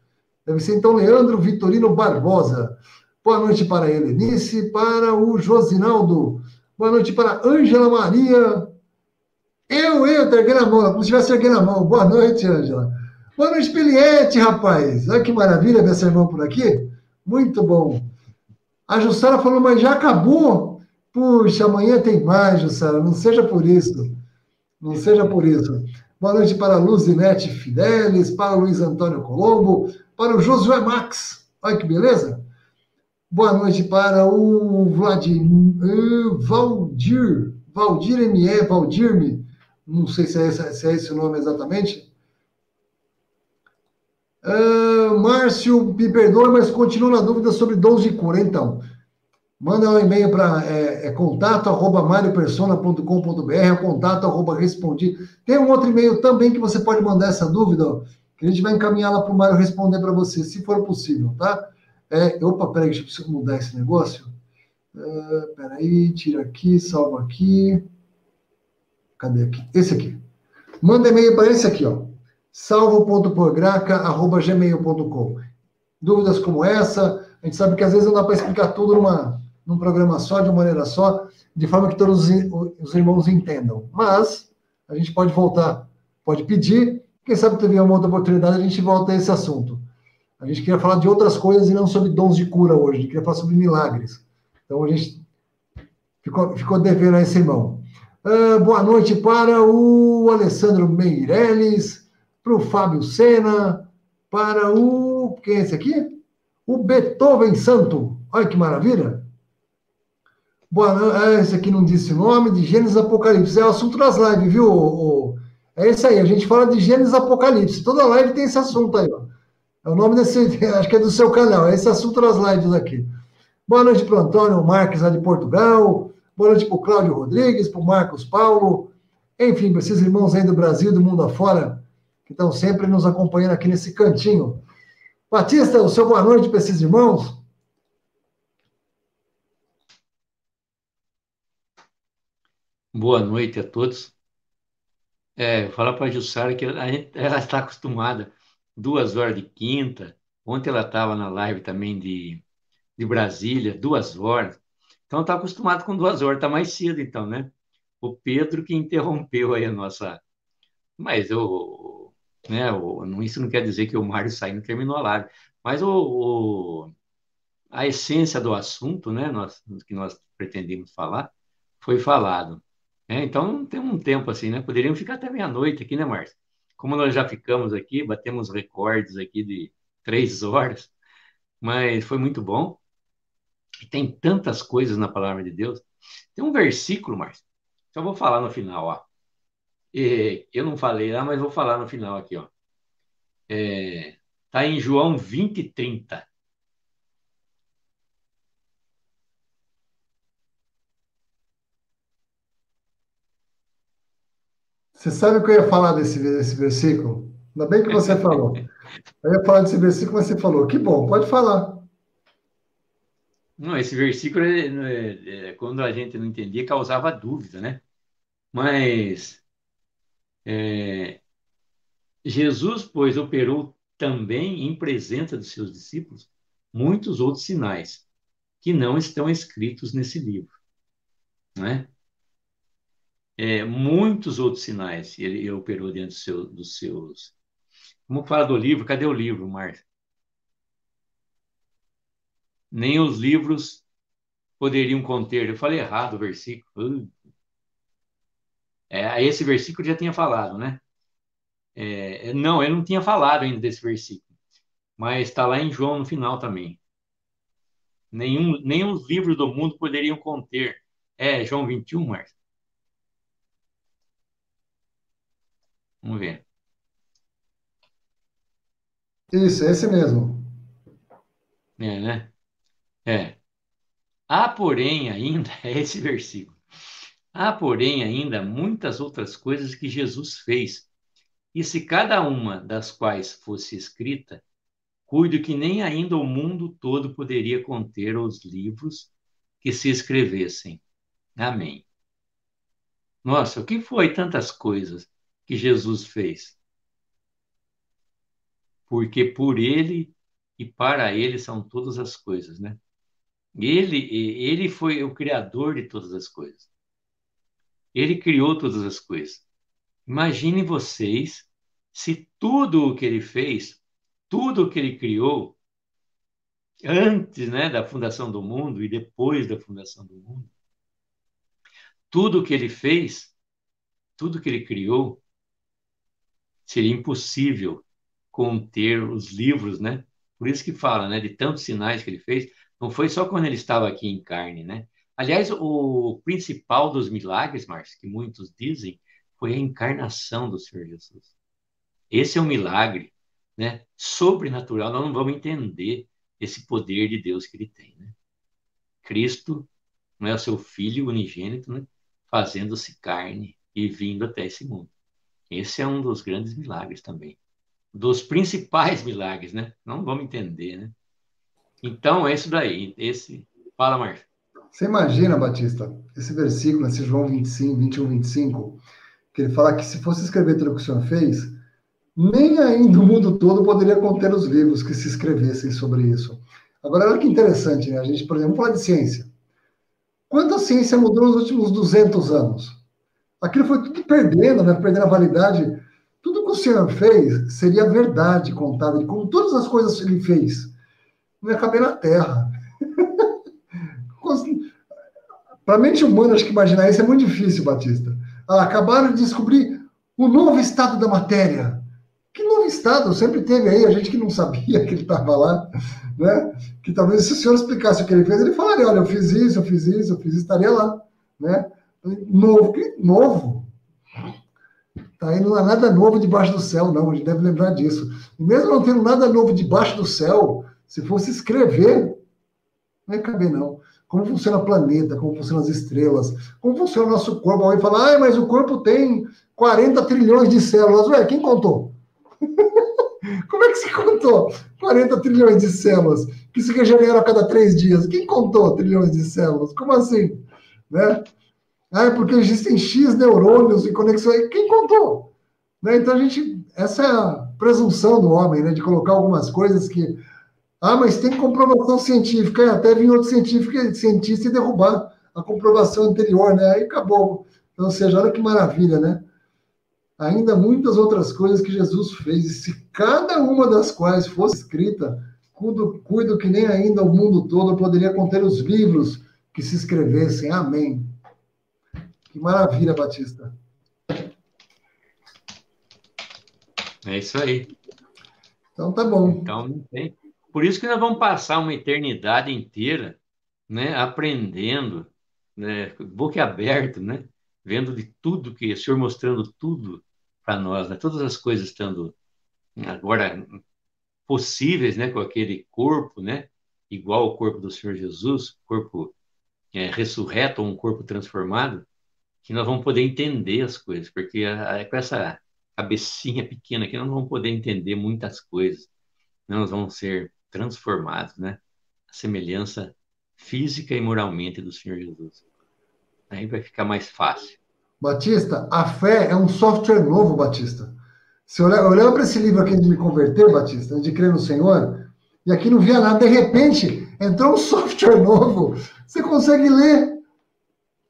Deve ser então Leandro Vitorino Barbosa. Boa noite para a Helenice, para o Josinaldo. Boa noite para Ângela Maria. Eu, eu, erguei na mão, como se tivesse erguendo a mão. Boa noite, Ângela. Boa noite, Peliette, rapaz. Olha que maravilha ver seu irmão por aqui. Muito bom. A Jussara falou, mas já acabou? Puxa, amanhã tem mais, Jussara. Não seja por isso. Não seja por isso. Boa noite para Luzinete Fidelis, para o Luiz Antônio Colombo, para o Josué Max. Olha que beleza. Boa noite para o Vladimir uh, Valdir, Valdir M.E., Valdir-me. Não sei se é, esse, se é esse o nome exatamente. Uh, Márcio, me perdoe, mas continuo na dúvida sobre dons de cura. Então, Manda um e-mail para é, é contato arroba mariopersona.com.br, é contato arroba respondi. Tem um outro e-mail também que você pode mandar essa dúvida, que a gente vai encaminhar lá para o Mário responder para você, se for possível, tá? É, opa, peraí, deixa eu preciso mudar esse negócio. Uh, peraí, tira aqui, salva aqui. Cadê aqui? Esse aqui. Manda e-mail para esse aqui, ó. salvo.porgraca.gmail.com Dúvidas como essa, a gente sabe que às vezes não dá para explicar tudo numa num programa só, de uma maneira só, de forma que todos os irmãos entendam. Mas a gente pode voltar, pode pedir, quem sabe teve uma outra oportunidade, a gente volta a esse assunto. A gente queria falar de outras coisas e não sobre dons de cura hoje, a gente queria falar sobre milagres. Então a gente ficou, ficou devendo a esse irmão. Uh, boa noite para o Alessandro Meirelles, para o Fábio Sena, para o. Quem é esse aqui? O Beethoven Santo. Olha que maravilha! Boa, é, esse aqui não disse o nome, de Gênesis Apocalipse. É o assunto das lives, viu? É isso aí, a gente fala de Gênesis Apocalipse. Toda live tem esse assunto aí, ó. É o nome desse, acho que é do seu canal, é esse assunto das lives aqui. Boa noite para o Antônio Marques, lá de Portugal. Boa noite para o Cláudio Rodrigues, para o Marcos Paulo. Enfim, para esses irmãos aí do Brasil, do mundo afora, que estão sempre nos acompanhando aqui nesse cantinho. Batista, o seu boa noite para esses irmãos. Boa noite a todos. É, falar para a Jussara que ela está acostumada duas horas de quinta. Ontem ela estava na live também de, de Brasília, duas horas. Então está acostumado com duas horas, está mais cedo então, né? O Pedro que interrompeu aí a nossa. Mas o, né, o, isso não quer dizer que o Mário saiu não terminou a live. Mas o, o, a essência do assunto, né, nós, que nós pretendemos falar, foi falado. É, então tem um tempo assim, né? Poderíamos ficar até meia-noite aqui, né, Márcio? Como nós já ficamos aqui, batemos recordes aqui de três horas, mas foi muito bom. E tem tantas coisas na palavra de Deus. Tem um versículo, Márcio, que eu vou falar no final, ó. Eu não falei lá, mas vou falar no final aqui, ó. É, tá em João 20, 30. Você sabe o que eu ia falar desse, desse versículo? Ainda bem que você falou. Eu ia falar desse versículo, mas você falou. Que bom, pode falar. Não, esse versículo, é, é, é, quando a gente não entendia, causava dúvida, né? Mas é, Jesus, pois, operou também em presença dos seus discípulos muitos outros sinais que não estão escritos nesse livro, né? É, muitos outros sinais ele, ele operou dentro do seu, dos seus. Como fala do livro? Cadê o livro, Márcia? Nem os livros poderiam conter. Eu falei errado o versículo. É, esse versículo já tinha falado, né? É, não, eu não tinha falado ainda desse versículo, mas está lá em João no final também. Nenhum, nem os livros do mundo poderiam conter. É, João 21, Marcos. Vamos ver. Isso, é esse mesmo. É, né? É. Há, porém, ainda, é esse versículo. Há, porém, ainda muitas outras coisas que Jesus fez. E se cada uma das quais fosse escrita, cuido que nem ainda o mundo todo poderia conter os livros que se escrevessem. Amém. Nossa, o que foi tantas coisas que Jesus fez? Porque por ele e para ele são todas as coisas, né? Ele, ele foi o criador de todas as coisas. Ele criou todas as coisas. Imaginem vocês se tudo o que ele fez, tudo o que ele criou, antes né, da fundação do mundo e depois da fundação do mundo, tudo o que ele fez, tudo que ele criou, seria impossível conter os livros, né? Por isso que fala, né, de tantos sinais que ele fez, não foi só quando ele estava aqui em carne, né? Aliás, o principal dos milagres, Márcio, que muitos dizem, foi a encarnação do Senhor Jesus. Esse é um milagre, né? Sobrenatural. Nós não vamos entender esse poder de Deus que ele tem, né? Cristo não é o seu filho unigênito, né? Fazendo-se carne e vindo até esse mundo. Esse é um dos grandes milagres também. Dos principais milagres, né? Não vamos entender, né? Então, é isso daí. Esse... Fala, Márcio. Você imagina, Batista, esse versículo, esse João 25, 21, 25, que ele fala que se fosse escrever tudo o que o Senhor fez, nem ainda o mundo todo poderia conter os livros que se escrevessem sobre isso. Agora, olha que interessante, né? A gente, por exemplo, fala de ciência. Quanto a ciência mudou nos últimos 200 anos? Aquilo foi tudo perdendo, né? Perdendo a validade. Tudo que o Senhor fez seria verdade contada, como todas as coisas que ele fez. Não ia caber na Terra. Para a mente humana, acho que imaginar isso é muito difícil, Batista. Ah, acabaram de descobrir o novo estado da matéria. Que novo estado? Sempre teve aí, a gente que não sabia que ele estava lá, né? Que talvez se o senhor explicasse o que ele fez, ele falaria, olha, eu fiz isso, eu fiz isso, eu fiz isso, estaria lá, né? Novo, que novo? Tá aí não há nada novo debaixo do céu, não, a gente deve lembrar disso. E mesmo não tendo nada novo debaixo do céu, se fosse escrever, não ia caber, não como funciona o planeta, como funcionam as estrelas, como funciona o nosso corpo. Alguém fala, ah, mas o corpo tem 40 trilhões de células. Ué, quem contou? como é que se contou 40 trilhões de células que se regeneram a cada três dias? Quem contou trilhões de células? Como assim? Né? Ah, é porque existem X neurônios e conexões. Quem contou? Né? Então a gente. Essa é a presunção do homem, né? De colocar algumas coisas que ah, mas tem comprovação científica. É, até vir outro científico, cientista e derrubar a comprovação anterior, né? Aí acabou. Então, ou seja, olha que maravilha, né? Ainda muitas outras coisas que Jesus fez, e se cada uma das quais fosse escrita, cuido, cuido que nem ainda o mundo todo poderia conter os livros que se escrevessem. Amém. Que maravilha, Batista. É isso aí. Então tá bom. Então não tem, por isso que nós vamos passar uma eternidade inteira, né, aprendendo, né, boca aberta, né, vendo de tudo que o Senhor mostrando tudo para nós, né? Todas as coisas estando agora possíveis, né, com aquele corpo, né, igual ao corpo do Senhor Jesus, corpo é, ressurreto ou um corpo transformado, que nós vamos poder entender as coisas, porque com essa cabecinha pequena aqui nós não vamos poder entender muitas coisas, nós vamos ser transformados, né, a semelhança física e moralmente do Senhor Jesus. Aí vai ficar mais fácil. Batista, a fé é um software novo, Batista. Se olhar, olhando para esse livro aqui de me converter, Batista, de crer no Senhor, e aqui não via nada, de repente entrou um software novo, você consegue ler.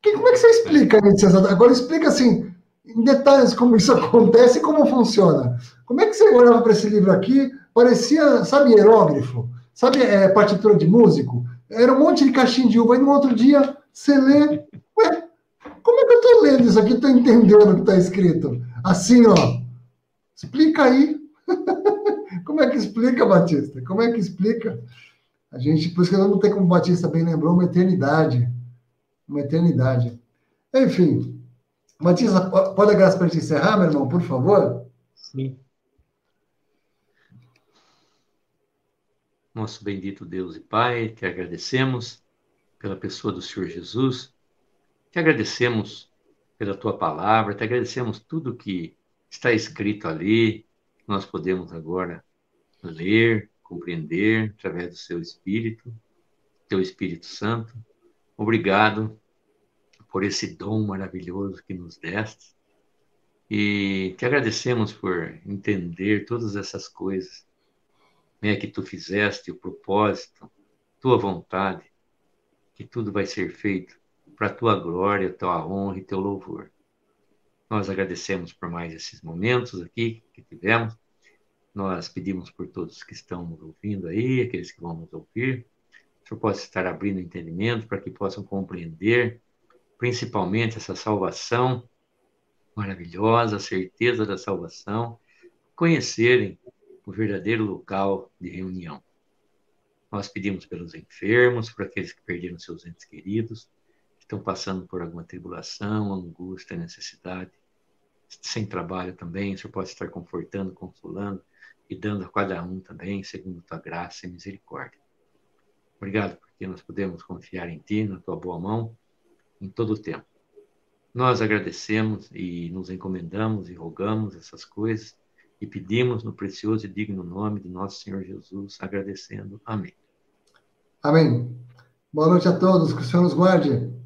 Que, como é que você explica isso? Agora explica assim, em detalhes como isso acontece e como funciona. Como é que você olhava para esse livro aqui, parecia, sabe, hierógrafo, sabe, é, partitura de músico? Era um monte de caixinha de uva, e no outro dia você lê, ué, como é que eu estou lendo isso aqui, estou entendendo o que está escrito? Assim, ó, explica aí. como é que explica, Batista? Como é que explica? A gente, por isso que eu não tem como o Batista bem lembrou, uma eternidade. Uma eternidade. Enfim, Batista, pode a graça para encerrar, meu irmão, por favor? Sim. Nosso bendito Deus e Pai, te agradecemos pela pessoa do Senhor Jesus, te agradecemos pela tua palavra, te agradecemos tudo que está escrito ali, nós podemos agora ler, compreender através do seu Espírito, teu Espírito Santo. Obrigado por esse dom maravilhoso que nos deste. E te agradecemos por entender todas essas coisas né, que tu fizeste, o propósito, tua vontade, que tudo vai ser feito para tua glória, tua honra e teu louvor. Nós agradecemos por mais esses momentos aqui que tivemos. Nós pedimos por todos que estão nos ouvindo aí, aqueles que vão nos ouvir. O Senhor possa estar abrindo entendimento para que possam compreender, principalmente essa salvação maravilhosa, a certeza da salvação, conhecerem o verdadeiro local de reunião. Nós pedimos pelos enfermos, por aqueles que perderam seus entes queridos, que estão passando por alguma tribulação, angústia, necessidade, sem trabalho também, o Senhor pode estar confortando, consolando e dando a cada um também, segundo tua graça e misericórdia. Obrigado porque nós podemos confiar em Ti, na Tua boa mão, em todo o tempo. Nós agradecemos e nos encomendamos e rogamos essas coisas e pedimos no precioso e digno nome de nosso Senhor Jesus, agradecendo. Amém. Amém. Boa noite a todos, que o Senhor nos guarde.